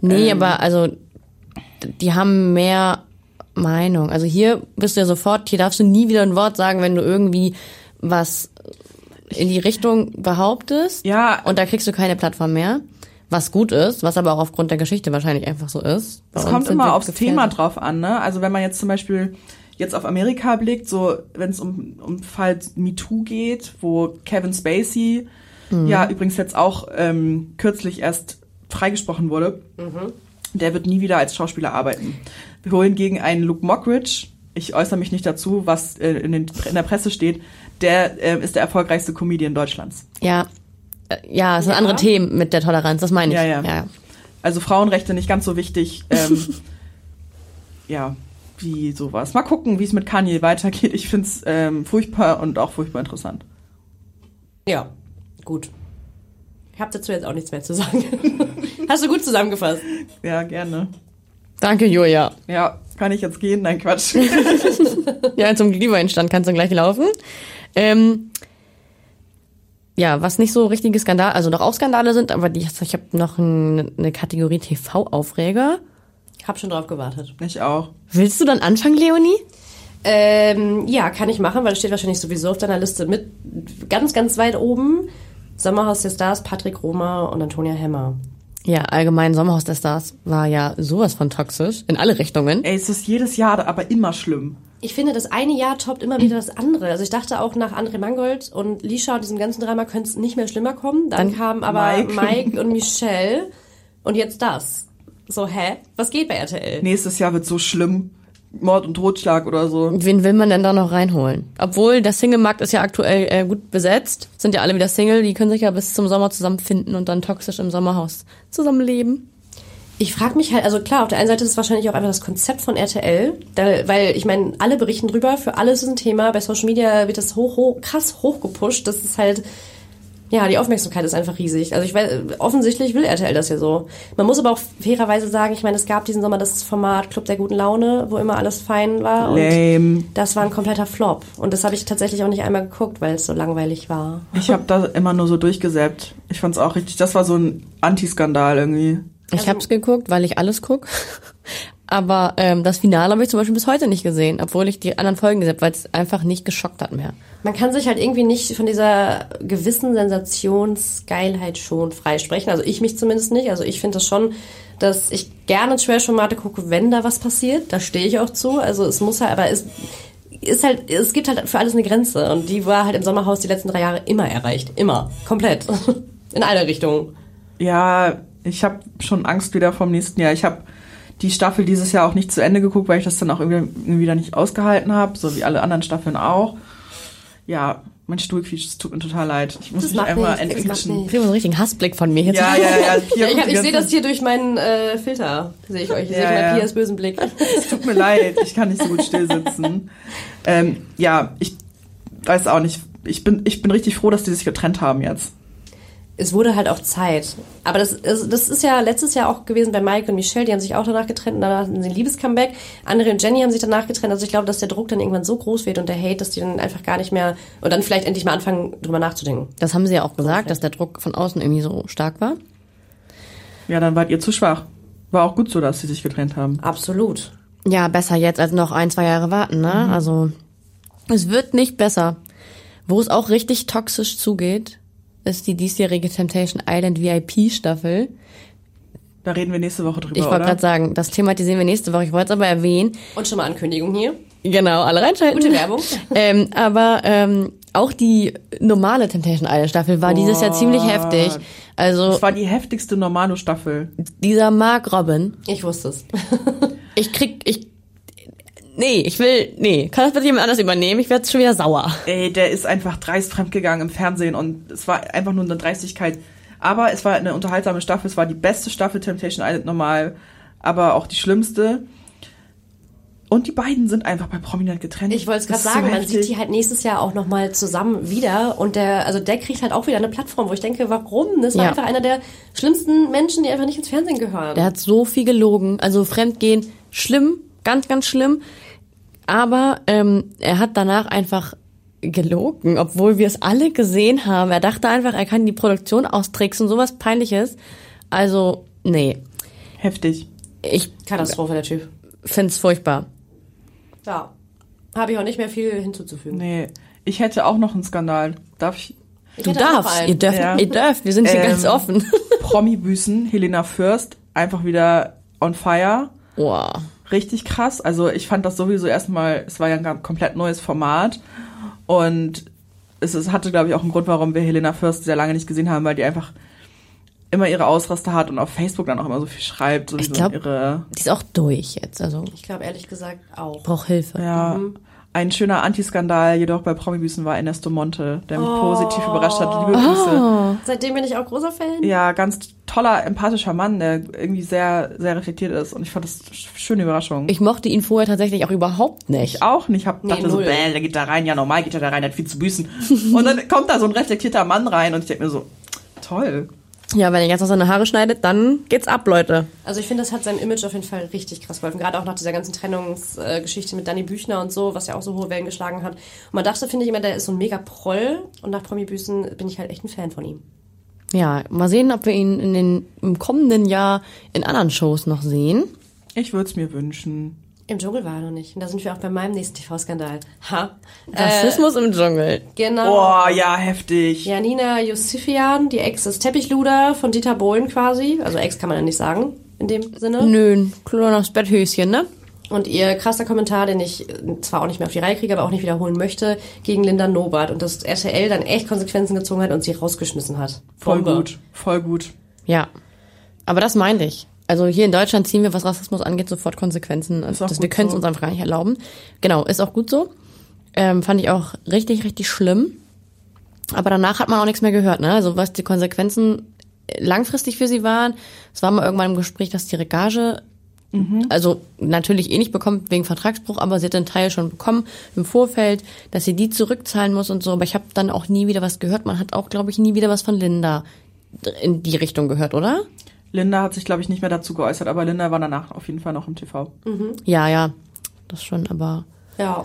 nee, Ähm. aber also die haben mehr Meinung. Also hier bist du ja sofort, hier darfst du nie wieder ein Wort sagen, wenn du irgendwie was in die Richtung behauptest. Ja. Und da kriegst du keine Plattform mehr. Was gut ist, was aber auch aufgrund der Geschichte wahrscheinlich einfach so ist. Bei Es kommt immer aufs gefährdet. Thema drauf an, ne? Also wenn man jetzt zum Beispiel jetzt auf Amerika blickt, so wenn es um, um Fall MeToo geht, wo Kevin Spacey ja übrigens jetzt auch ähm, kürzlich erst freigesprochen wurde, der wird nie wieder als Schauspieler arbeiten. Wohingegen ein Luke Mockridge, ich äußere mich nicht dazu, was äh, in, den, in der Presse steht, der äh, ist der erfolgreichste Comedian Deutschlands. Ja. Ja, es sind Ja. andere Themen mit der Toleranz, das meine ich. Ja, ja. ja. Also Frauenrechte nicht ganz so wichtig. Ähm, ja, wie sowas. Mal gucken, wie es mit Kanye weitergeht. Ich find's ähm, furchtbar und auch furchtbar interessant. Ja, gut. Ich habe dazu jetzt auch nichts mehr zu sagen. Hast du gut zusammengefasst. Ja, gerne. Danke, Julia. Ja, kann ich jetzt gehen? Nein, Quatsch. Ja, zum Glühweinstand kannst du gleich laufen. Ähm, ja, was nicht so richtige Skandale, also doch auch Skandale sind, aber die, ich habe noch ein, eine Kategorie TV-Aufreger. Ich habe schon drauf gewartet. ich auch. Willst du dann anfangen, Leonie? Ähm, ja, kann ich machen, weil es steht wahrscheinlich sowieso auf deiner Liste mit ganz, ganz weit oben. Sommerhaus der Stars, Patrick Roma und Antonia Hemmer. Ja, allgemein Sommerhaus der Stars war ja sowas von toxisch in alle Richtungen. Ey, es ist jedes Jahr aber immer schlimm. Ich finde, das eine Jahr toppt immer wieder das andere. Also ich dachte auch nach André Mangold und Lisha und diesem ganzen Drama könnte es nicht mehr schlimmer kommen. Dann, Dann kamen aber Mike. Mike. und Michelle und jetzt das. So, hä? Was geht bei RTL? Nächstes Jahr wird so schlimm. Mord und Totschlag oder so. Wen will man denn da noch reinholen? Obwohl der Single-Markt ist ja aktuell äh, gut besetzt, sind ja alle wieder Single, die können sich ja bis zum Sommer zusammenfinden und dann toxisch im Sommerhaus zusammenleben. Ich frage mich halt, also klar, auf der einen Seite ist es wahrscheinlich auch einfach das Konzept von RTL, da, weil ich meine, alle berichten drüber, für alles ist ein Thema, bei Social Media wird das hoch, hoch krass hochgepusht, das ist halt, ja, die Aufmerksamkeit ist einfach riesig. Also ich weiß, offensichtlich will RTL das ja so. Man muss aber auch fairerweise sagen, ich meine, es gab diesen Sommer das Format Club der guten Laune, wo immer alles fein war und Lame. das war ein kompletter Flop. Und das habe ich tatsächlich auch nicht einmal geguckt, weil es so langweilig war. Ich habe da immer nur so durchgesäppt. Ich fand's auch richtig. Das war so ein Antiskandal irgendwie. Ich Also- hab's geguckt, weil ich alles guck. Aber ähm, das Finale habe ich zum Beispiel bis heute nicht gesehen, obwohl ich die anderen Folgen gesehen habe, weil es einfach nicht geschockt hat mehr. Man kann sich halt irgendwie nicht von dieser gewissen Sensationsgeilheit schon freisprechen. Also ich mich zumindest nicht. Also ich finde das schon, dass ich gerne Trash-Formate gucke, wenn da was passiert. Da stehe ich auch zu. Also es muss halt, aber es ist halt, es gibt halt für alles eine Grenze. Und die war halt im Sommerhaus die letzten drei Jahre immer erreicht. Immer. Komplett. In alle Richtungen. Ja, Ich habe schon Angst wieder vom nächsten Jahr. Ich habe die Staffel dieses Jahr auch nicht zu Ende geguckt, weil ich das dann auch irgendwie, wieder nicht ausgehalten habe, so wie alle anderen Staffeln auch. Ja, mein Stuhl quietscht, es tut mir total leid. Ich muss Das mich einmal nichts. Ich kriege einen richtigen Hassblick von mir jetzt. Ja, ja, ja. Pia Ja, ich ich sehe das hier durch meinen äh, Filter. Sehe ich euch. Ich sehe Ja, mal ja. Pias bösen Blick. Es tut mir leid, ich kann nicht so gut still sitzen. Ähm, ja, ich weiß auch nicht. Ich bin, ich bin richtig froh, dass die sich getrennt haben jetzt. Es wurde halt auch Zeit. Aber das, ist- das ist ja letztes Jahr auch gewesen bei Mike und Michelle. Die haben sich auch danach getrennt und danach hatten sie ein Liebescomeback. Andre und Jenny haben sich danach getrennt. Also ich glaube, dass der Druck dann irgendwann so groß wird und der Hate, dass die dann einfach gar nicht mehr und dann vielleicht endlich mal anfangen, drüber nachzudenken. Das haben sie ja auch gesagt, dass der Druck von außen irgendwie so stark war. Ja, dann wart ihr zu schwach. War auch gut so, dass sie sich getrennt haben. Absolut. Ja, besser jetzt als noch ein, zwei Jahre warten, ne? Also, es wird nicht besser. Wo es auch richtig toxisch zugeht, ist die diesjährige Temptation Island VIP Staffel. Da reden wir nächste Woche drüber, Ich wollte gerade sagen, das thematisieren wir nächste Woche. Ich wollte es aber erwähnen. Und schon mal Ankündigung hier. Genau, alle reinschalten. Gute Werbung. ähm, aber ähm, auch die normale Temptation Island Staffel war dieses Jahr ziemlich heftig. Also Das war die heftigste Normalo-Staffel. dieser Mark Robin, Ich wusste es. ich krieg, ich, nee, ich will, nee, kann das bitte jemand anders übernehmen? Ich werde schon wieder sauer. Ey, der ist einfach dreist fremdgegangen im Fernsehen und es war einfach nur eine Dreistigkeit. Aber es war eine unterhaltsame Staffel. Es war die beste Staffel Temptation Island normal, aber auch die schlimmste. Und die beiden sind einfach bei Prominent getrennt. Ich wollte es gerade ist so sagen, man sieht die halt nächstes Jahr auch nochmal zusammen wieder und der, also der kriegt halt auch wieder eine Plattform, wo ich denke, warum? Das war Ja. einfach einer der schlimmsten Menschen, die einfach nicht ins Fernsehen gehören. Der hat so viel gelogen. Also Fremdgehen, schlimm, ganz, ganz schlimm. Aber ähm, er hat danach einfach gelogen, obwohl wir es alle gesehen haben. Er dachte einfach, er kann die Produktion austricksen, sowas peinliches. Also, nee. Heftig. Ich Katastrophe, der Typ. find's furchtbar. Ja. Habe ich auch nicht mehr viel hinzuzufügen. Nee. Ich hätte auch noch einen Skandal. Darf ich? Ich Du darfst, ihr dürft, Ja. ihr dürft, wir sind hier Ähm, ganz offen. Promi-Büßen, Helena Fürst, einfach wieder on fire. Boah. Richtig krass. Also ich fand das sowieso erstmal, es war ja ein ganz- komplett neues Format und es, es hatte, glaube ich, auch einen Grund, warum wir Helena Fürst sehr lange nicht gesehen haben, weil die einfach immer ihre Ausraster hat und auf Facebook dann auch immer so viel schreibt, sowieso glaub- ihre, Die ist auch durch jetzt, also Ich glaube ehrlich gesagt auch. braucht Hilfe. ja. Ein schöner Antiskandal jedoch bei Promibüßen war Ernesto Monte, der mich positiv überrascht hat. Liebe Grüße. Seitdem bin ich auch großer Fan. Ja, ganz toller, empathischer Mann, der irgendwie sehr, sehr reflektiert ist. Und ich fand das sch- schöne Überraschung. Ich mochte ihn vorher tatsächlich auch überhaupt nicht. Ich auch nicht. Hab, Nee, dachte so, bäh, der geht da rein. Ja, normal geht er da rein, der hat viel zu büßen. und dann kommt da so ein reflektierter Mann rein und ich denke mir so, toll. Ja, wenn er jetzt noch seine Haare schneidet, dann geht's ab, Leute. Also ich finde, das hat seinem Image auf jeden Fall richtig krass geholfen. Gerade auch nach dieser ganzen Trennungsgeschichte mit Danny Büchner und so, was ja auch so hohe Wellen geschlagen hat. Und man dachte, finde ich immer, der ist so ein mega Proll. Und nach Promi-Büßen bin ich halt echt ein Fan von ihm. Ja, mal sehen, ob wir ihn in den, im kommenden Jahr in anderen Shows noch sehen. Ich würde es mir wünschen. Im Dschungel war er noch nicht. Und da sind wir auch bei meinem nächsten TV-Skandal. Ha. Rassismus im Dschungel. Genau. Oh, ja, heftig. Janina Yusufian, die Ex des Teppichluder von Dieter Bohlen quasi. Also Ex kann man ja nicht sagen, in dem Sinne. Nö, ein kleines Betthöschen, ne? Und ihr krasser Kommentar, den ich äh, zwar auch nicht mehr auf die Reihe kriege, aber auch nicht wiederholen möchte, gegen Linda Nobart. Und dass RTL dann echt Konsequenzen gezogen hat und sie rausgeschmissen hat. Voll Bombe. gut, voll gut. Ja. Aber das meinte ich. Also hier in Deutschland ziehen wir, was Rassismus angeht, sofort Konsequenzen. Also das, wir können es so. uns einfach gar nicht erlauben. Genau, ist auch gut so. Ähm, fand ich auch richtig, richtig schlimm. Aber danach hat man auch nichts mehr gehört, ne? Also was die Konsequenzen langfristig für sie waren. Es war mal irgendwann im Gespräch, dass die Gage also natürlich eh nicht bekommt wegen Vertragsbruch, aber sie hat einen Teil schon bekommen im Vorfeld, dass sie die zurückzahlen muss und so. Aber ich habe dann auch nie wieder was gehört. Man hat auch, glaube ich, nie wieder was von Linda in die Richtung gehört, oder? Linda hat sich, glaube ich, nicht mehr dazu geäußert, aber Linda war danach auf jeden Fall noch im TV. Ja, ja, das schon, aber Ja.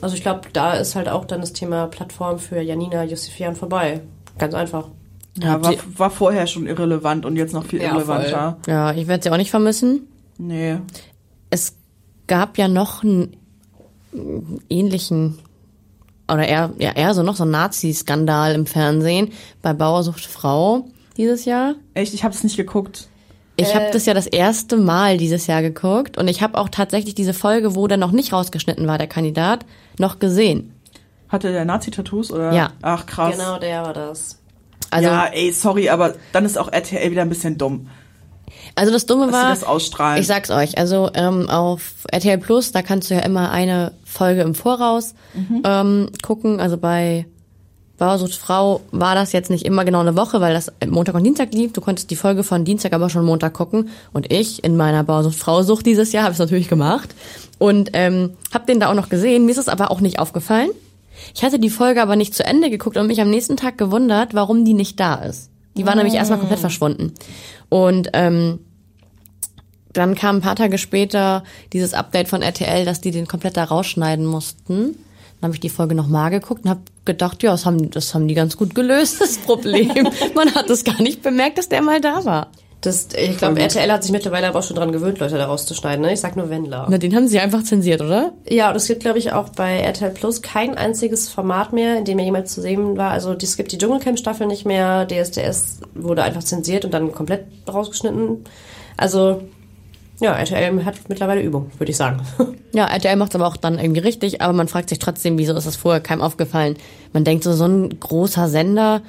Also ich glaube, da ist halt auch dann das Thema Plattform für Janina Yusufian vorbei. Ganz einfach. Ja, war, war vorher schon irrelevant und jetzt noch viel Ja, irrelevanter. ja, ich werde sie auch nicht vermissen. Nee. Es gab ja noch einen ähnlichen oder eher, ja, eher so noch so einen Nazi-Skandal im Fernsehen bei Bauer sucht Frau dieses Jahr. Echt, ich habe es nicht geguckt. Ich habe das ja das erste Mal dieses Jahr geguckt und ich habe auch tatsächlich diese Folge, wo der noch nicht rausgeschnitten war, der Kandidat, noch gesehen. Hatte der Nazi-Tattoos oder? Ja. Ach, krass. Genau, der war das. Also, ja, ey, sorry, aber dann ist auch RTL wieder ein bisschen dumm. also das Dumme Dass sie war, das ausstrahlen. ich sag's euch, also ähm, auf RTL Plus, da kannst du ja immer eine Folge im Voraus Mhm. ähm, gucken. Also bei Bauersucht Frau war das jetzt nicht immer genau eine Woche, weil das Montag und Dienstag lief. Du konntest die Folge von Dienstag aber schon Montag gucken. Und ich in meiner Bauersucht Frau Sucht dieses Jahr habe es natürlich gemacht und ähm, habe den da auch noch gesehen. Mir ist es aber auch nicht aufgefallen. Ich hatte die Folge aber nicht zu Ende geguckt und mich am nächsten Tag gewundert, warum die nicht da ist. Die war nämlich erstmal komplett verschwunden. Und ähm, dann kam ein paar Tage später dieses Update von RTL, dass die den komplett da rausschneiden mussten. Dann habe ich die Folge nochmal geguckt und habe gedacht, ja, das haben, das haben die ganz gut gelöst, das Problem. Man hat es gar nicht bemerkt, dass der mal da war. Das, ich glaube, RTL hat sich mittlerweile aber auch schon dran gewöhnt, Leute da rauszuschneiden. Ne? Ich sag nur Wendler. Na, den haben sie einfach zensiert, oder? Ja, und es gibt, glaube ich, auch bei RTL Plus kein einziges Format mehr, in dem er jemals zu sehen war. Also es gibt die Dschungelcamp-Staffel nicht mehr, DSDS wurde einfach zensiert und dann komplett rausgeschnitten. Also, ja, RTL hat mittlerweile Übung, würde ich sagen. Ja, RTL macht's aber auch dann irgendwie richtig, aber man fragt sich trotzdem, wieso ist das vorher keinem aufgefallen? Man denkt so, so ein großer Sender,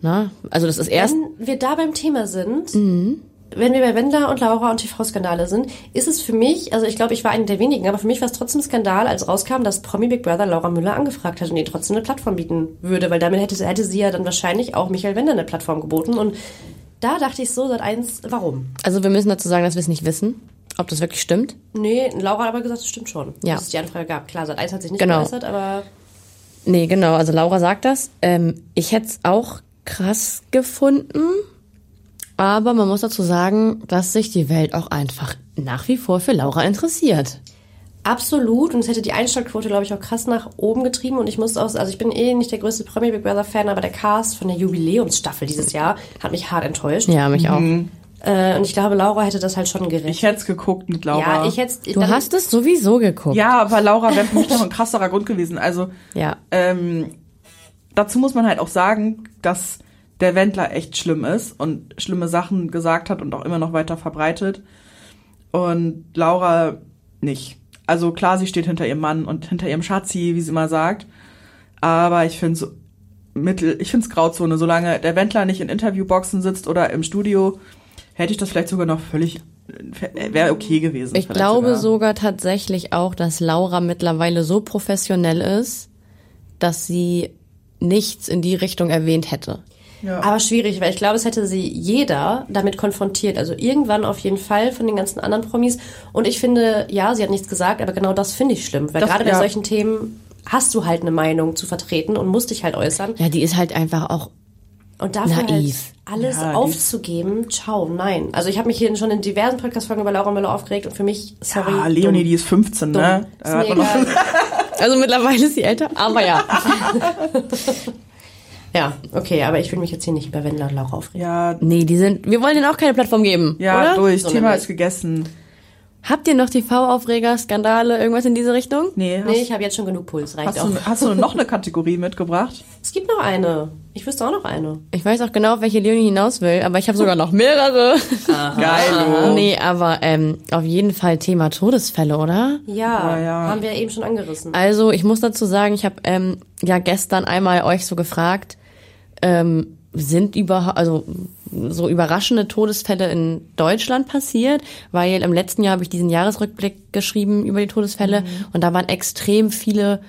na, also das ist erst, Wenn wir da beim Thema sind, wenn wir bei Wendler und Laura und TV-Skandale sind, ist es für mich, also ich glaube, ich war eine der wenigen, aber für mich war es trotzdem Skandal, als rauskam, dass Promi Big Brother Laura Müller angefragt hat und ihr trotzdem eine Plattform bieten würde, weil damit hätte, hätte sie ja dann wahrscheinlich auch Michael Wendler eine Plattform geboten und da dachte ich so, seit eins, warum? also wir müssen dazu sagen, dass wir es nicht wissen, ob das wirklich stimmt. Nee, Laura hat aber gesagt, es stimmt schon, Ja. dass es die Anfrage gab. Klar, seit eins hat sich nicht Genau. geäußert, aber Nee, genau, also Laura sagt das. Ähm, ich hätte es auch krass gefunden, aber man muss dazu sagen, dass sich die Welt auch einfach nach wie vor für Laura interessiert. Absolut. Und es hätte die Einschaltquote, glaube ich, auch krass nach oben getrieben. Und ich muss auch, also ich bin eh nicht der größte Promi Big Brother Fan, aber der Cast von der Jubiläumsstaffel dieses Jahr hat mich hart enttäuscht. Ja, mich auch. Äh, und ich glaube, Laura hätte das halt schon gerecht. Ich hätte es geguckt mit Laura. ja, ich hätte Du hast es sowieso geguckt. Ja, aber Laura wäre für mich noch ein krasserer Grund gewesen. Also, Ja. ähm, dazu muss man halt auch sagen, dass der Wendler echt schlimm ist und schlimme Sachen gesagt hat und auch immer noch weiter verbreitet. Und Laura nicht. Also klar, sie steht hinter ihrem Mann und hinter ihrem Schatzi, wie sie immer sagt. Aber ich finde so Mittel, ich finde es Grauzone. Solange der Wendler nicht in Interviewboxen sitzt oder im Studio, hätte ich das vielleicht sogar noch völlig, wäre okay gewesen. Ich glaube sogar. sogar tatsächlich auch, dass Laura mittlerweile so professionell ist, dass sie nichts in die Richtung erwähnt hätte. Aber schwierig, weil ich glaube, es hätte sie jeder damit konfrontiert. Also irgendwann auf jeden Fall von den ganzen anderen Promis. Und ich finde, ja, sie hat nichts gesagt, aber genau das finde ich schlimm. Weil Das- gerade bei ja. solchen Themen hast du halt eine Meinung zu vertreten und musst dich halt äußern. Ja, die ist halt einfach auch Und dafür Naiv. halt alles Ja, aufzugeben, ciao, nein. Also ich habe mich hier schon in diversen Podcast-Folgen über Laura Müller aufgeregt und für mich, sorry. Ah, Leonie, dumm. die ist 15, Dumm. ne? Ist. Also mittlerweile ist sie älter, aber ja. Ja, okay, aber ich will mich jetzt hier nicht über Wendler und Laura aufregen. Ja, Nee, die sind. Wir wollen denen auch keine Plattform geben. ja, oder? durch. So Thema ist gegessen. Habt ihr noch TV-Aufreger, Skandale, irgendwas in diese Richtung? Nee, Nee, ich habe jetzt schon genug Puls, reicht hast, auch. du, hast du noch eine Kategorie mitgebracht? Es gibt noch eine. Ich wüsste auch noch eine. Ich weiß auch genau, auf welche Leonie hinaus will, aber ich habe sogar noch mehrere. Geil, nee, aber ähm, auf jeden Fall Thema Todesfälle, oder? Ja, Ja, ja. haben wir eben schon angerissen. Also ich muss dazu sagen, ich habe ähm, ja gestern einmal euch so gefragt, ähm, sind über also so überraschende Todesfälle in Deutschland passiert, weil im letzten Jahr habe ich diesen Jahresrückblick geschrieben über die Todesfälle und da waren extrem viele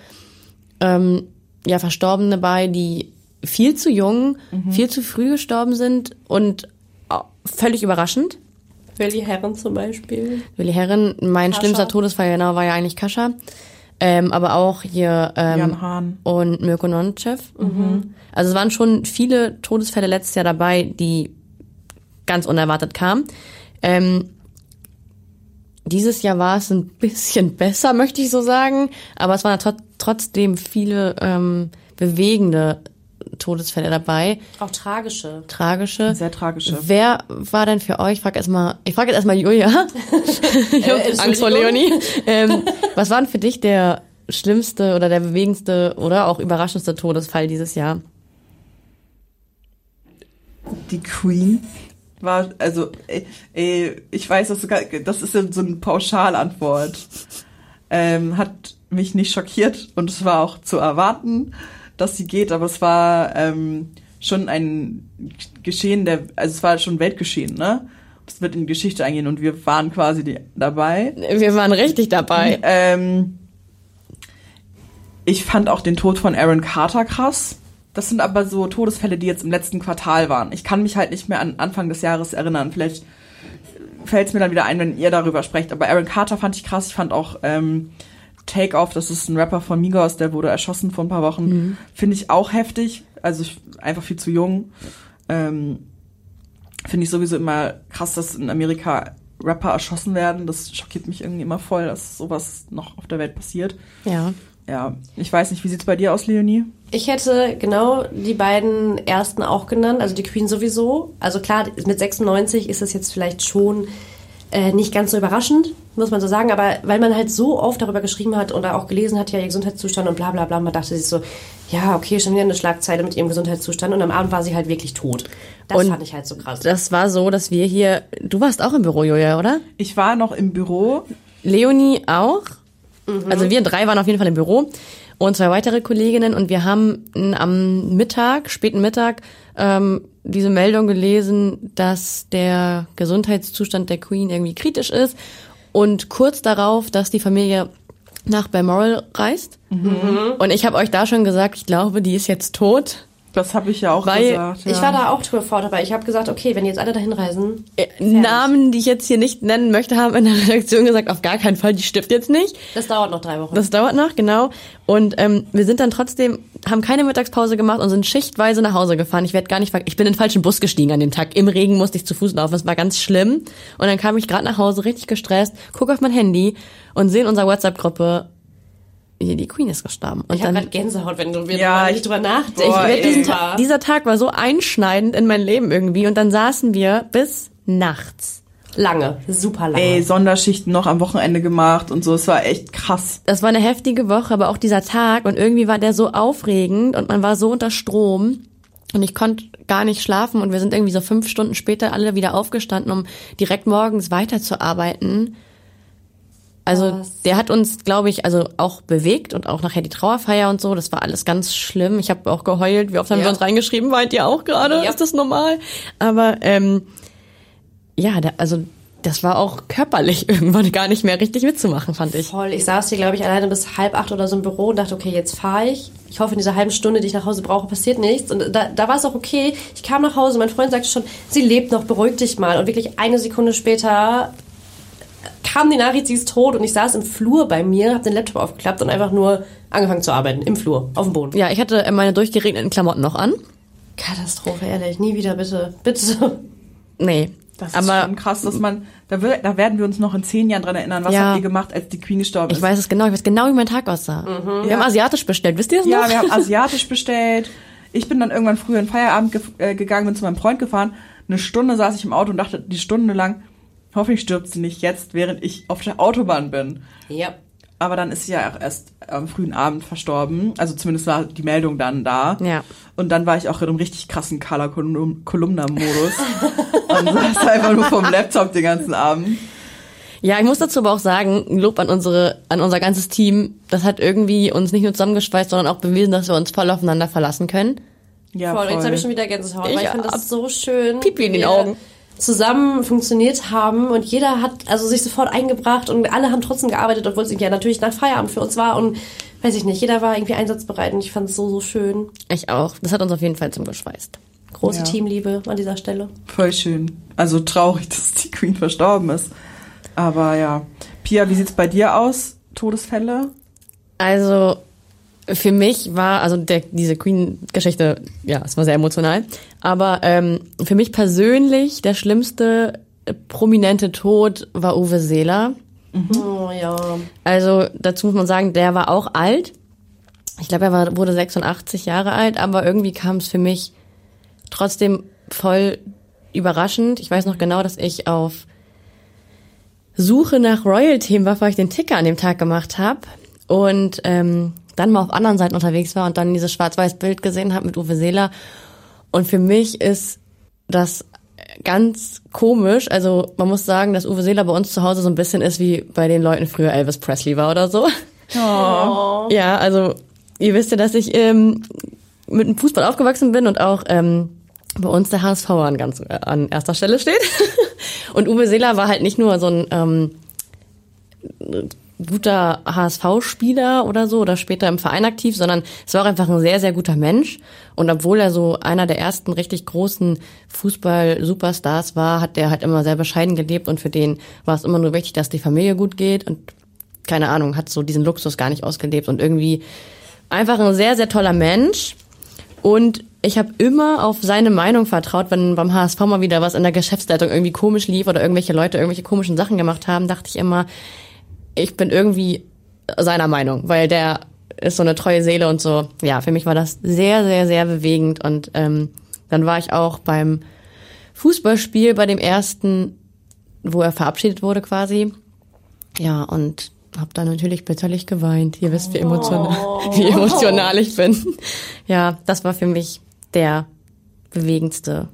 ähm, ja Verstorbene bei, die viel zu jung, viel zu früh gestorben sind und völlig überraschend. Willi Herren zum Beispiel. Willi Herren, mein Kascha. schlimmster Todesfall genau war ja eigentlich Kascha. Ähm, aber auch hier ähm, Jan Hahn. und Mirko Nonchev. Also es waren schon viele Todesfälle letztes Jahr dabei, die ganz unerwartet kamen. Ähm, dieses Jahr war es ein bisschen besser, möchte ich so sagen, aber es waren tro trotzdem viele ähm, bewegende Todesfälle dabei, Auch tragische. tragische. Sehr tragische. Wer war denn für euch? Ich frage erstmal, ich frage jetzt erstmal Julia. ich hab Äh, Angst vor. Leonie. Ähm, was war denn für dich der schlimmste oder der bewegendste oder auch überraschendste Todesfall dieses Jahr? Die Queen war, also, ey, ey, ich weiß, das, sogar, das ist so eine Pauschalantwort. Ähm, hat mich nicht schockiert und es war auch zu erwarten, dass sie geht, aber es war ähm, schon ein Geschehen, der, also es war schon Weltgeschehen, ne? Das wird in die Geschichte eingehen und wir waren quasi die, dabei. Wir waren richtig dabei. Ähm, ich fand auch den Tod von Aaron Carter krass. Das sind aber so Todesfälle, die jetzt im letzten Quartal waren. Ich kann mich halt nicht mehr an Anfang des Jahres erinnern. Vielleicht fällt es mir dann wieder ein, wenn ihr darüber sprecht. Aber Aaron Carter fand ich krass. Ich fand auch ähm, Take Off, das ist ein Rapper von Migos, der wurde erschossen vor ein paar Wochen. Mhm. Finde ich auch heftig. Also ich, einfach viel zu jung. Ähm, Finde ich sowieso immer krass, dass in Amerika Rapper erschossen werden. Das schockiert mich irgendwie immer voll, dass sowas noch auf der Welt passiert. Ja. Ja, ich weiß nicht, wie sieht's bei dir aus, Leonie? Ich hätte genau die beiden ersten auch genannt, also die Queen sowieso. Also klar, mit 96 ist es jetzt vielleicht schon äh, nicht ganz so überraschend, muss man so sagen, aber weil man halt so oft darüber geschrieben hat und auch gelesen hat, ja, ihr Gesundheitszustand und bla bla bla, man dachte sich so, ja, okay, schon wieder eine Schlagzeile mit ihrem Gesundheitszustand und am Abend war sie halt wirklich tot. Das Und fand ich halt so krass. Das war so, dass wir hier, du warst auch im Büro, Julia, oder? Ich war noch im Büro. Leonie auch. Also wir drei waren auf jeden Fall im Büro und zwei weitere Kolleginnen und wir haben am Mittag, späten Mittag, ähm, diese Meldung gelesen, dass der Gesundheitszustand der Queen irgendwie kritisch ist und kurz darauf, dass die Familie nach Balmoral reist. Und ich habe euch da schon gesagt, ich glaube, die ist jetzt tot. Das habe ich ja auch Weil gesagt. Ja. Ich war da auch Tour vor dabei. Ich habe gesagt, okay, wenn jetzt alle dahin reisen, Äh, Namen, die ich jetzt hier nicht nennen möchte, haben in der Redaktion gesagt, auf gar keinen Fall, die stirbt jetzt nicht. das dauert noch drei Wochen. Das dauert noch, genau. Und ähm, wir sind dann trotzdem, haben keine Mittagspause gemacht und sind schichtweise nach Hause gefahren. Ich werde gar nicht, ver- ich bin in den falschen Bus gestiegen an dem Tag. Im Regen musste ich zu Fuß laufen. Das war ganz schlimm. Und dann kam ich gerade nach Hause, richtig gestresst, guck auf mein Handy und sehe in unserer WhatsApp-Gruppe, die Queen ist gestorben. Und ich habe dann, gerade Gänsehaut, wenn du Ja, ja, ich- nicht drüber nachdenkst. Ta dieser Tag war so einschneidend in mein Leben irgendwie. Und dann saßen wir bis nachts. lange, super lange. Ey, Sonderschichten noch am Wochenende gemacht und so. Es war echt krass. Das war eine heftige Woche, aber auch dieser Tag und irgendwie war der so aufregend und man war so unter Strom und ich konnte gar nicht schlafen und wir sind irgendwie so fünf Stunden später alle wieder aufgestanden, um direkt morgens weiterzuarbeiten. Also Krass. der hat uns, glaube ich, also auch bewegt und auch nachher die Trauerfeier und so. Das war alles ganz schlimm. Ich habe auch geheult. Wie oft haben Ja. wir uns reingeschrieben? Weint ihr auch gerade? Ja. Ist das normal? Aber ähm, ja, der, also das war auch körperlich irgendwann gar nicht mehr richtig mitzumachen, fand ich. Voll. Ich saß hier, glaube ich, alleine bis halb acht oder so im Büro und dachte, okay, jetzt fahre ich. Ich hoffe, in dieser halben Stunde, die ich nach Hause brauche, passiert nichts. Und da, da war es auch okay. Ich kam nach Hause, mein Freund sagte schon, sie lebt noch, beruhig dich mal. Und wirklich eine Sekunde später kam die Nachricht, sie ist tot. Und ich saß im Flur bei mir, habe den Laptop aufgeklappt und einfach nur angefangen zu arbeiten. Im Flur, auf dem Boden. Ja, ich hatte meine durchgeregneten Klamotten noch an. Katastrophe, ehrlich. Nie wieder, bitte. Bitte. Nee. Das ist aber schon krass, dass man, da, wird, da werden wir uns noch in zehn Jahren dran erinnern. Was Ja. habt ihr gemacht, als die Queen gestorben ist? ich weiß es genau, ich weiß genau, wie mein Tag aussah. Wir Ja. haben asiatisch bestellt, wisst ihr das Ja, noch? wir haben asiatisch bestellt. Ich bin dann irgendwann früher in Feierabend ge äh, gegangen, bin zu meinem Freund gefahren. Eine Stunde saß ich im Auto und dachte die Stunde lang, hoffentlich stirbt sie nicht jetzt, während ich auf der Autobahn bin. Ja. Aber dann ist sie ja auch erst am frühen Abend verstorben. Also zumindest war die Meldung dann da. Ja. Und dann war ich auch in einem richtig krassen Kolum- Kolumna-Modus. und saß einfach nur vom Laptop den ganzen Abend. Ja, ich muss dazu aber auch sagen, ein Lob an unsere, an unser ganzes Team. Das hat irgendwie uns nicht nur zusammengeschweißt, sondern auch bewiesen, dass wir uns voll aufeinander verlassen können. Ja, voll. voll. Jetzt habe ich schon wieder Gänsehaut, Ich weil ich fand hab das so schön. Pipi in den Augen. Zusammen funktioniert haben und jeder hat also sich sofort eingebracht und alle haben trotzdem gearbeitet, obwohl es ja natürlich nach Feierabend für uns war und weiß ich nicht, jeder war irgendwie einsatzbereit und ich fand es so, so schön. Ich auch. Das hat uns auf jeden Fall zusammengeschweißt. Große Ja. Teamliebe an dieser Stelle. Voll schön. Also traurig, dass die Queen verstorben ist. Aber ja. Pia, wie sieht's bei dir aus? Todesfälle? Also für mich war, also der, diese Queen-Geschichte, ja, es war sehr emotional. Aber ähm, für mich persönlich der schlimmste äh, prominente Tod war Uwe Seeler. Oh ja. Also dazu muss man sagen, der war auch alt. Ich glaube, er war, wurde 86 Jahre alt, aber irgendwie kam es für mich trotzdem voll überraschend. Ich weiß noch genau, dass ich auf Suche nach Royal-Themen war, weil ich den Ticker an dem Tag gemacht habe und ähm, dann mal auf anderen Seiten unterwegs war und dann dieses schwarz-weiß Bild gesehen habe mit Uwe Seeler. Und für mich ist das ganz komisch. Also man muss sagen, dass Uwe Seeler bei uns zu Hause so ein bisschen ist wie bei den Leuten früher Elvis Presley war oder so. Ja, also ihr wisst ja, dass ich ähm, mit dem Fußball aufgewachsen bin und auch ähm, bei uns der HSV an ganz äh, an erster Stelle steht. und Uwe Seeler war halt nicht nur so ein ähm, guter HSV-Spieler oder so oder später im Verein aktiv, sondern es war auch einfach ein sehr, sehr guter Mensch. Und obwohl er so einer der ersten richtig großen Fußball-Superstars war, hat der halt immer sehr bescheiden gelebt und für den war es immer nur wichtig, dass die Familie gut geht und keine Ahnung, hat so diesen Luxus gar nicht ausgelebt und irgendwie einfach ein sehr, sehr toller Mensch. Und ich habe immer auf seine Meinung vertraut, wenn beim HSV mal wieder was in der Geschäftsleitung irgendwie komisch lief oder irgendwelche Leute irgendwelche komischen Sachen gemacht haben, dachte ich immer, ich bin irgendwie seiner Meinung, weil der ist so eine treue Seele und so. Ja, für mich war das sehr, sehr, sehr bewegend. Und ähm, dann war ich auch beim Fußballspiel, bei dem ersten, wo er verabschiedet wurde quasi. Ja, und habe dann natürlich bitterlich geweint. Ihr wisst, wie emotional, wie emotional ich bin. Ja, das war für mich der bewegendste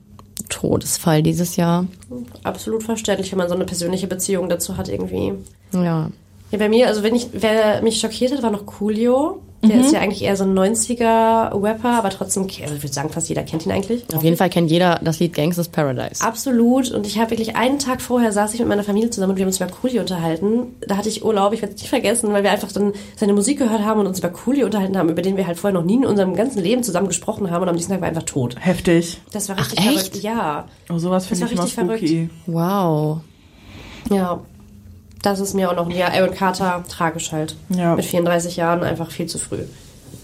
Todesfall dieses Jahr. Absolut verständlich, wenn man so eine persönliche Beziehung dazu hat irgendwie. Ja. Ja, bei mir, also wenn ich, wer mich schockiert hat, war noch Coolio. Der ist ja eigentlich eher so ein 90er-Rapper, aber trotzdem, also ich würde sagen, fast jeder kennt ihn eigentlich. Auf jeden Fall kennt jeder das Lied Gangsters Paradise. Absolut. Und ich habe wirklich einen Tag vorher saß ich mit meiner Familie zusammen und wir haben uns über Coolio unterhalten. Da hatte ich Urlaub, ich werde es nicht vergessen, weil wir einfach dann seine Musik gehört haben und uns über Coolio unterhalten haben, über den wir halt vorher noch nie in unserem ganzen Leben zusammen gesprochen haben und am nächsten Tag war er einfach tot. Heftig. Das war richtig echt? verrückt. Ja. Oh, sowas Das finde war ich richtig spooky. Wow. Ja. Das ist mir auch noch, ja, Aaron Carter, tragisch halt. Ja. Mit 34 Jahren einfach viel zu früh.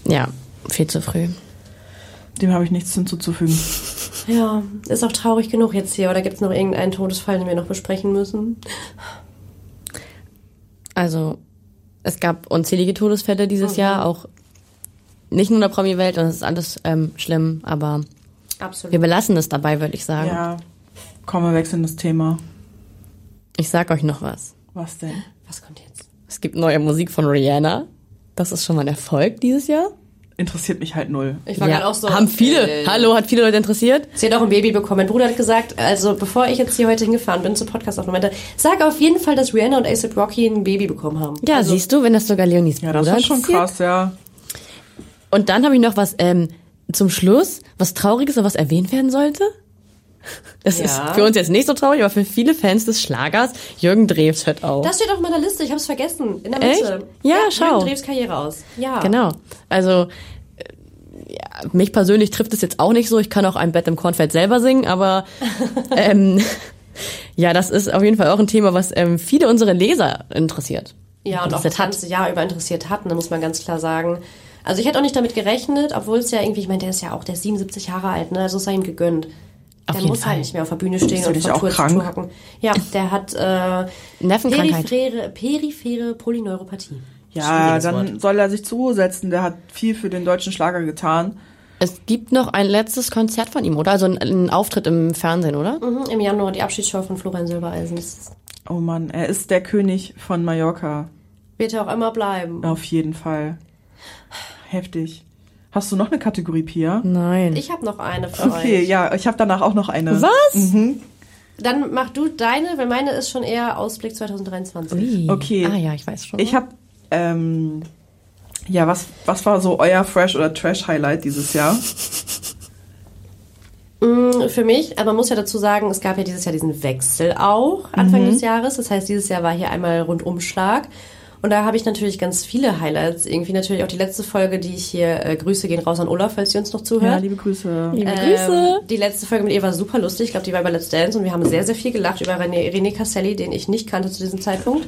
Ja, viel zu früh. Dem habe ich nichts hinzuzufügen. Ja, ist auch traurig genug jetzt hier. Oder gibt es noch irgendeinen Todesfall, den wir noch besprechen müssen? Also, es gab unzählige Todesfälle dieses Jahr, auch nicht nur in der Promi-Welt, und es ist alles ähm, schlimm, aber Absolut. wir belassen es dabei, würde ich sagen. Ja. Komm, wir wechseln das Thema. Ich sag euch noch was. Was denn? Was kommt jetzt? Es gibt neue Musik von Rihanna. Das ist schon mal ein Erfolg dieses Jahr. Interessiert mich halt null. Ich war gerade auch so. haben viele, äh, hallo, hat viele Leute interessiert? Sie hat auch ein Baby bekommen. Mein Bruder hat gesagt, also bevor ich jetzt hier heute hingefahren bin zur Podcast-Aufnahme, meinte, sag auf jeden Fall, dass Rihanna und ASAP Rocky ein Baby bekommen haben. Ja, also, siehst du, wenn das sogar Leonis Ja, Bruder das war schon krass, ja. Und dann habe ich noch was ähm, zum Schluss, was Trauriges, aber was erwähnt werden sollte. Das Ja. ist für uns jetzt nicht so traurig, aber für viele Fans des Schlagers, Jürgen Drews hört auf. Das steht auf meiner Liste, ich habe es vergessen. In der Echt? Mitte. Ja, schau. Jürgen Drews Karriere aus. Ja. Genau. Also äh, ja, mich persönlich trifft es jetzt auch nicht so. Ich kann auch ein Bett im Kornfeld selber singen, aber ähm, ja, das ist auf jeden Fall auch ein Thema, was ähm, viele unserer Leser interessiert. Ja, und auch das hat. ganze Jahr über interessiert hatten, da muss man ganz klar sagen. Also ich hätte auch nicht damit gerechnet, obwohl es ja irgendwie, ich meine, der ist ja auch, der ist 77 Jahre alt, ne? Also ist er ihm gegönnt. Auf der jeden muss Fall. halt nicht mehr auf der Bühne stehen und von Tour krank? zu Tour hocken. Ja, der hat äh, Nervenkrankheit. periphere, periphere Polyneuropathie. Ja, dann Wort. soll er sich zur Ruhe setzen. Der hat viel für den deutschen Schlager getan. Es gibt noch ein letztes Konzert von ihm, oder? Also ein, ein Auftritt im Fernsehen, oder? Mhm, Im Januar die Abschiedsshow von Florian Silbereisen. Oh Mann, er ist der König von Mallorca. wird er auch immer bleiben. Auf jeden Fall. Heftig. Hast du noch eine Kategorie, Pia? Nein. Ich habe noch eine für Okay, euch. ja, ich habe danach auch noch eine. Was? Dann mach du deine, weil meine ist schon eher Ausblick 2023. Ui. Okay. Ah ja, ich weiß schon. Ich habe, ähm, ja, was, was war so euer Fresh- oder Trash-Highlight dieses Jahr? Mm, Für mich, aber man muss ja dazu sagen, es gab ja dieses Jahr diesen Wechsel auch Anfang des Jahres. Das heißt, dieses Jahr war hier einmal Rundumschlag. Und da habe ich natürlich ganz viele Highlights. Irgendwie natürlich auch die letzte Folge, die ich hier, äh, Grüße gehen raus an Olaf, falls sie uns noch Ja, zuhört. liebe Grüße. Liebe Ähm, Grüße. die letzte Folge mit ihr war super lustig. Ich glaube, die war über Let's Dance und wir haben sehr, sehr viel gelacht über René, René Casselli, den ich nicht kannte zu diesem Zeitpunkt.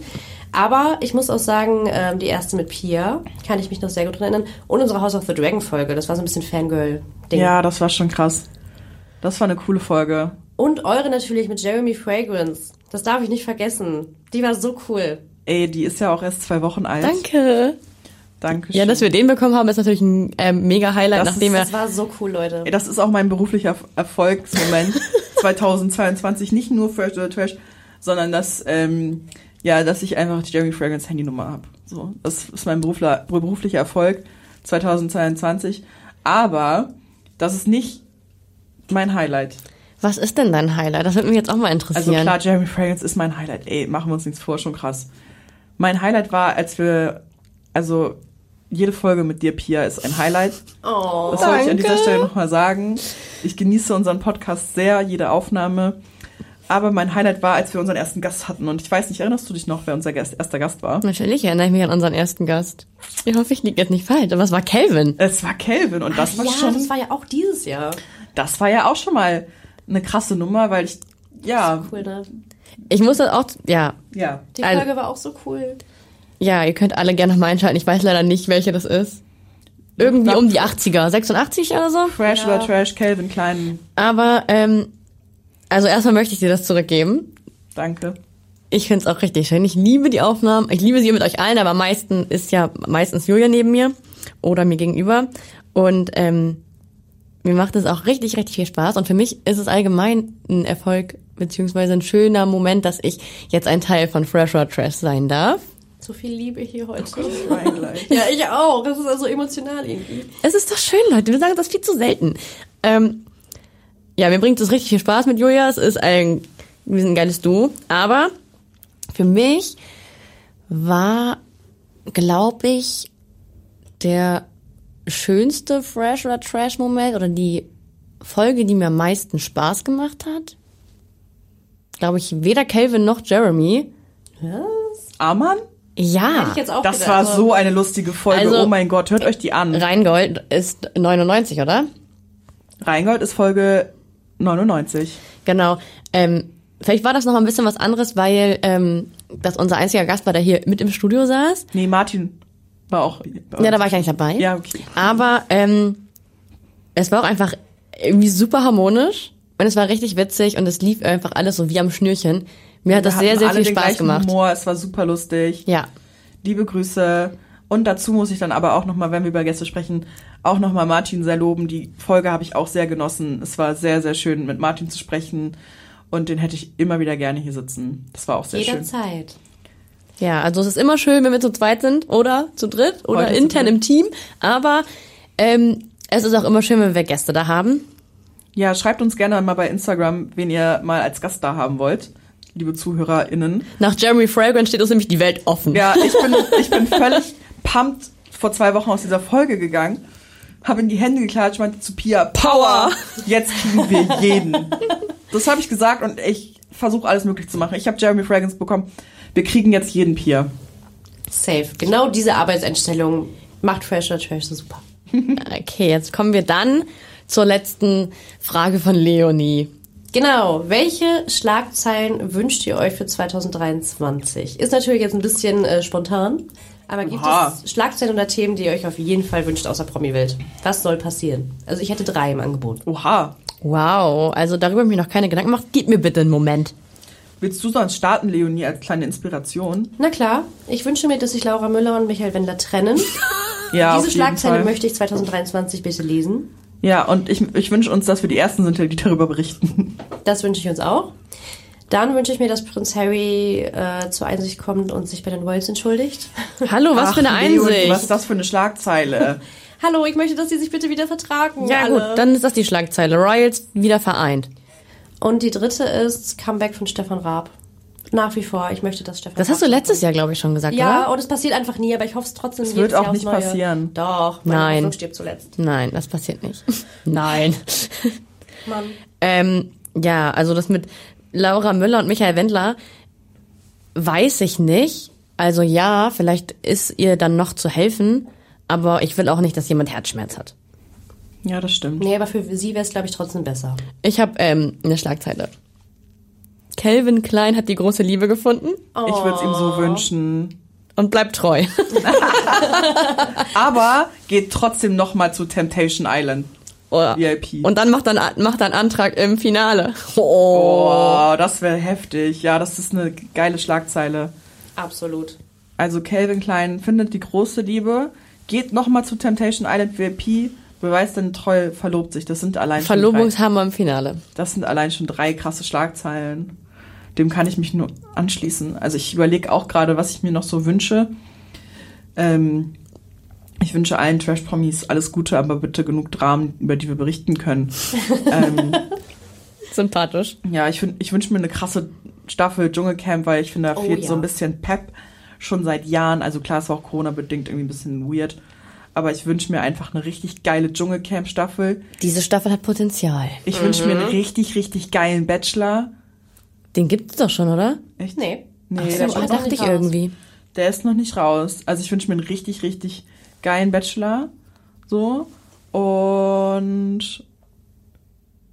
Aber ich muss auch sagen, ähm, die erste mit Pia kann ich mich noch sehr gut dran erinnern. Und unsere House of the Dragon Folge, das war so ein bisschen Fangirl-Ding. Ja, das war schon krass. Das war eine coole Folge. Und eure natürlich mit Jeremy Fragrance. Das darf ich nicht vergessen. Die war so cool. Ey, die ist ja auch erst zwei Wochen alt. Danke. Dankeschön. Ja, dass wir den bekommen haben, ist natürlich ein ähm, mega Highlight, Das nachdem er Das war so cool, Leute. Ey, das ist auch mein beruflicher Erf- Erfolgsmoment 2022. Nicht nur Fresh oder Trash, sondern dass, ähm, ja, dass ich einfach die Jeremy Fragrance Handynummer habe. So, das ist mein berufler, beruflicher Erfolg 2022. Aber das ist nicht mein Highlight. Was ist denn dein Highlight? Das würde mich jetzt auch mal Also interessieren. klar, Jeremy Fragrance ist mein Highlight. Ey, machen wir uns nichts vor, schon krass. Mein Highlight war, als wir, also jede Folge mit dir, Pia, ist ein Highlight. Oh, Das wollte ich an dieser. Stelle nochmal sagen. Ich genieße unseren Podcast sehr, jede Aufnahme. Aber mein Highlight war, als wir unseren ersten Gast hatten. Und ich weiß nicht, erinnerst du dich noch, wer unser erster Gast war? Natürlich erinnere ich mich an unseren ersten Gast. Ich hoffe, ich liege jetzt nicht falsch, aber es war Kelvin. Es war Kelvin und das war ja, schon, das war ja auch dieses Jahr. das war ja auch schon mal eine krasse Nummer, weil ich, ja, Cool, ne? Ich muss das auch, ja, ja. Die Also- Folge war auch so cool. ja, ihr könnt alle gerne noch mal einschalten. Ich weiß leider nicht, welche das ist. Irgendwie um die 80er, 86 oder so. Trash Ja. oder Trash, Kelvin Klein, Aber, ähm, also erstmal möchte ich dir das zurückgeben. danke. Ich find's auch richtig schön. Ich liebe die Aufnahmen. Ich liebe sie mit euch allen, aber am meisten ist ja meistens Julia neben mir oder mir gegenüber. Und ähm, mir macht es auch richtig, richtig viel Spaß. Und für mich ist es allgemein ein Erfolg beziehungsweise ein schöner Moment, dass ich jetzt ein Teil von Fresh or Trash sein darf. So viel Liebe hier heute. Wein gleich. Ja, ich auch. Das ist also emotional irgendwie. Es ist doch schön, Leute. Wir sagen das viel zu selten. Ähm, ja, mir bringt es richtig viel Spaß mit Julia. Es ist ein, wir sind ein geiles Duo. Aber für mich war, glaube ich, der schönste Fresh oder Trash Moment oder die Folge, die mir am meisten Spaß gemacht hat. Glaube ich, weder Calvin noch Jeremy. Was? Amann? Ja. Hätte ich jetzt auch Das gedacht, war aber- so eine lustige Folge. Also- oh mein Gott, hört euch die an. Rheingold ist 99, oder? Rheingold ist Folge 99. Genau. Ähm, vielleicht war das noch mal ein bisschen was anderes, weil ähm, das unser einziger Gast war, der hier mit im Studio saß. Nee, Martin war auch. bei Ja, da war ich nicht dabei. Ja, okay. Aber ähm, es war auch einfach irgendwie super harmonisch und es war richtig witzig und es lief einfach alles so wie am Schnürchen. Mir hat das sehr, sehr alle viel Spaß gemacht. Humor, es war super lustig. Ja. Liebe Grüße. Und dazu muss ich dann aber auch nochmal, wenn wir über Gäste sprechen, auch nochmal Martin sehr loben. Die Folge habe ich auch sehr genossen. Es war sehr, sehr schön, mit Martin zu sprechen. Und den hätte ich immer wieder gerne hier sitzen. Das war auch sehr schön. Jederzeit. Ja, also es ist immer schön, wenn wir zu zweit sind oder zu dritt oder Heute intern im Team. Aber ähm, es ist auch immer schön, wenn wir Gäste da haben. Ja, schreibt uns gerne mal bei Instagram, wen ihr mal als Gast da haben wollt, liebe ZuhörerInnen. Nach Jeremy Fragrance steht uns nämlich die Welt offen. Ja, ich bin, ich bin völlig pumped vor zwei Wochen aus dieser Folge gegangen, habe in die Hände geklatscht, meinte zu Pia, Power! Jetzt kriegen wir jeden. Das habe ich gesagt und ich versuche alles möglich zu machen. Ich habe Jeremy Fragrance bekommen. Wir kriegen jetzt jeden Pia. Safe. Genau diese Arbeitseinstellung macht Fresh Trash so super. Okay, jetzt kommen wir dann zur letzten Frage von Leonie. Genau. Welche Schlagzeilen wünscht ihr euch für 2023? Ist natürlich jetzt ein bisschen äh, spontan, aber gibt Oha. es Schlagzeilen oder Themen, die ihr euch auf jeden Fall wünscht außer Promi-Welt? Was soll passieren? Also ich hätte drei im Angebot. Oha. Wow, also darüber habe ich mir noch keine Gedanken gemacht. Gib mir bitte einen Moment. Willst du sonst starten, Leonie, als kleine Inspiration? Na klar, ich wünsche mir, dass sich Laura Müller und Michael Wendler trennen. Ja, auf Diese jeden Schlagzeile Fall. möchte ich 2023 bitte lesen. Ja, und ich, ich wünsche uns, dass wir die Ersten sind, die darüber berichten. Das wünsche ich uns auch. Dann wünsche ich mir, dass Prinz Harry äh, zur Einsicht kommt und sich bei den Royals entschuldigt. Hallo, was Ach, für eine Einsicht. Was ist das für eine Schlagzeile? Hallo, ich möchte, dass sie sich bitte wieder vertragen. ja alle. gut, dann ist das die Schlagzeile. Royals wieder vereint. Und die dritte ist Comeback von Stefan Raab. Nach wie vor. Ich möchte, dass Stefan Das hast du letztes Jahr, glaube ich, schon gesagt, Ja, oder? und es passiert einfach nie, aber ich hoffe es trotzdem. Es wird auch Jahr nicht passieren. Doch, meine Nein. Hoffnung stirbt zuletzt. Nein, das passiert nicht. Nein. Mann. ähm, ja, also das mit Laura Müller und Michael Wendler weiß ich nicht. Also ja, vielleicht ist ihr dann noch zu helfen, aber ich will auch nicht, dass jemand Herzschmerz hat. Ja, das stimmt. Nee, aber für sie wäre es, glaube ich, trotzdem besser. Ich habe ähm, eine Schlagzeile. Calvin Klein hat die große Liebe gefunden Ich würde es ihm so wünschen. und bleibt treu. Aber geht trotzdem noch mal zu Temptation Island. Oder- VIP. Und dann macht er einen- macht einen Antrag im Finale. Oh. Oh, das wäre heftig. Ja, das ist eine geile Schlagzeile. Absolut. Also Calvin Klein findet die große Liebe, geht noch mal zu Temptation Island VIP, beweist dann treu, verlobt sich. Das sind allein schon drei, Verlobungshammer im Finale. das sind allein schon drei krasse Schlagzeilen. Dem kann ich mich nur anschließen. Also ich überlege auch gerade, was ich mir noch so wünsche. Ähm, ich wünsche allen Trash-Promis alles Gute, aber bitte genug Dramen, über die wir berichten können. ähm, Sympathisch. ja, ich, ich wünsche mir eine krasse Staffel Dschungelcamp, weil ich finde, da Oh fehlt ja. so ein bisschen Pep schon seit Jahren. Also klar, es war auch Corona-bedingt irgendwie ein bisschen weird. aber ich wünsche mir einfach eine richtig geile Dschungelcamp-Staffel. Diese Staffel hat Potenzial. Ich wünsche mir einen richtig, richtig geilen Bachelor. Den gibt's doch schon, oder? Echt? Nee. Nee, Ach so, der, kommt ah, noch dachte nicht ich raus. irgendwie. der ist noch nicht raus. Also ich wünsche mir einen richtig, richtig geilen Bachelor. So. Und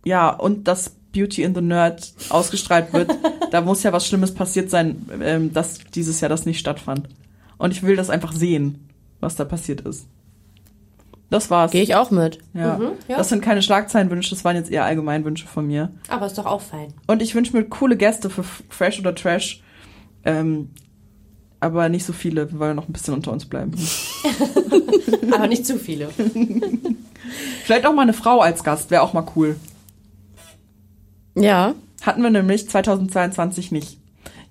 ja, und dass Beauty in the Nerd ausgestrahlt wird. da muss ja was Schlimmes passiert sein, ähm, dass dieses Jahr das nicht stattfand. Und ich will das einfach sehen, was da passiert ist. Das war's. Gehe ich auch mit. Ja. Mhm, ja. Das sind keine Schlagzeilenwünsche, das waren jetzt eher Allgemeinwünsche von mir. Aber ist doch auch fein. Und ich wünsche mir coole Gäste für Fresh oder Trash. Ähm, aber nicht so viele, wir wollen noch ein bisschen unter uns bleiben. Aber nicht zu viele. Vielleicht auch mal eine Frau als Gast, wäre auch mal cool. Ja. Hatten wir nämlich 2022 nicht.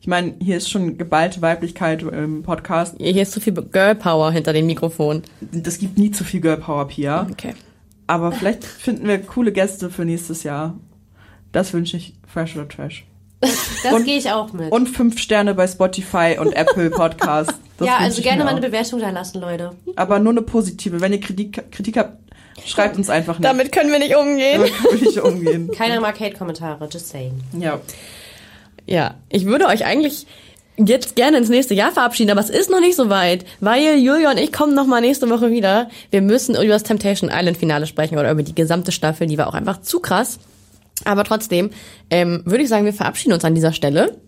Ich meine, hier ist schon geballte Weiblichkeit im Podcast. Hier ist zu viel Girl Power hinter dem Mikrofon. Das gibt nie zu viel Girl Power, Pia. Okay. Aber vielleicht finden wir coole Gäste für nächstes Jahr. Das wünsche ich Fresh oder Trash. Das gehe ich auch mit. Und fünf Sterne bei Spotify und Apple Podcast. Das ja, also gerne mal eine. Bewertung da lassen, Leute. Aber nur eine positive. Wenn ihr Kritik, Kritik habt, schreibt uns einfach nicht. Damit können wir nicht umgehen. Damit kann ich umgehen. Keiner mag Hate-Kommentare, just saying. Ja. Ja, ich würde euch eigentlich jetzt gerne ins nächste Jahr verabschieden, aber es ist noch nicht so weit, weil Julia und ich kommen noch mal nächste Woche wieder. Wir müssen über das Temptation Island Finale sprechen oder über die gesamte Staffel, die war auch einfach zu krass. Aber trotzdem ähm, würde ich sagen, wir verabschieden uns an dieser Stelle.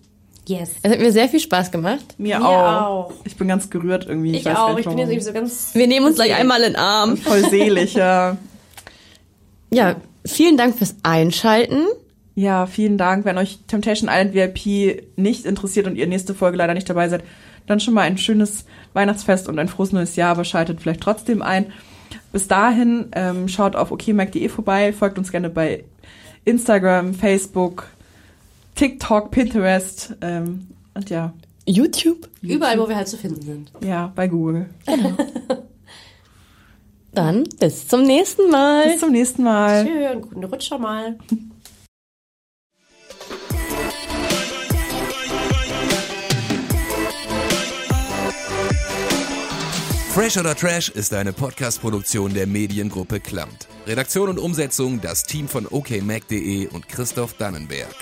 Yes. Es hat mir sehr viel Spaß gemacht. Mir, Mir auch. auch. Ich bin ganz gerührt irgendwie. Ich weiß auch. nicht, Ich bin jetzt irgendwie so ganz. Wir nehmen uns gleich einmal in den Arm. voll selig, ja. Ja, vielen Dank fürs Einschalten. Ja, vielen Dank. Wenn euch Temptation Island VIP nicht interessiert und ihr nächste Folge leider nicht dabei seid, dann schon mal ein schönes Weihnachtsfest und ein frohes neues Jahr, aber schaltet vielleicht trotzdem ein. Bis dahin ähm, schaut auf okmac.de vorbei, folgt uns gerne bei Instagram, Facebook, TikTok, Pinterest ähm, und ja, YouTube. Überall, wo wir halt zu finden sind. ja, bei Google. Dann bis zum nächsten Mal. Bis zum nächsten Mal. Tschö und guten Rutsch schon mal. Fresh oder Trash ist eine Podcast-Produktion der Mediengruppe Klamt. Redaktion und Umsetzung das Team von okmac.de und Christoph Dannenberg.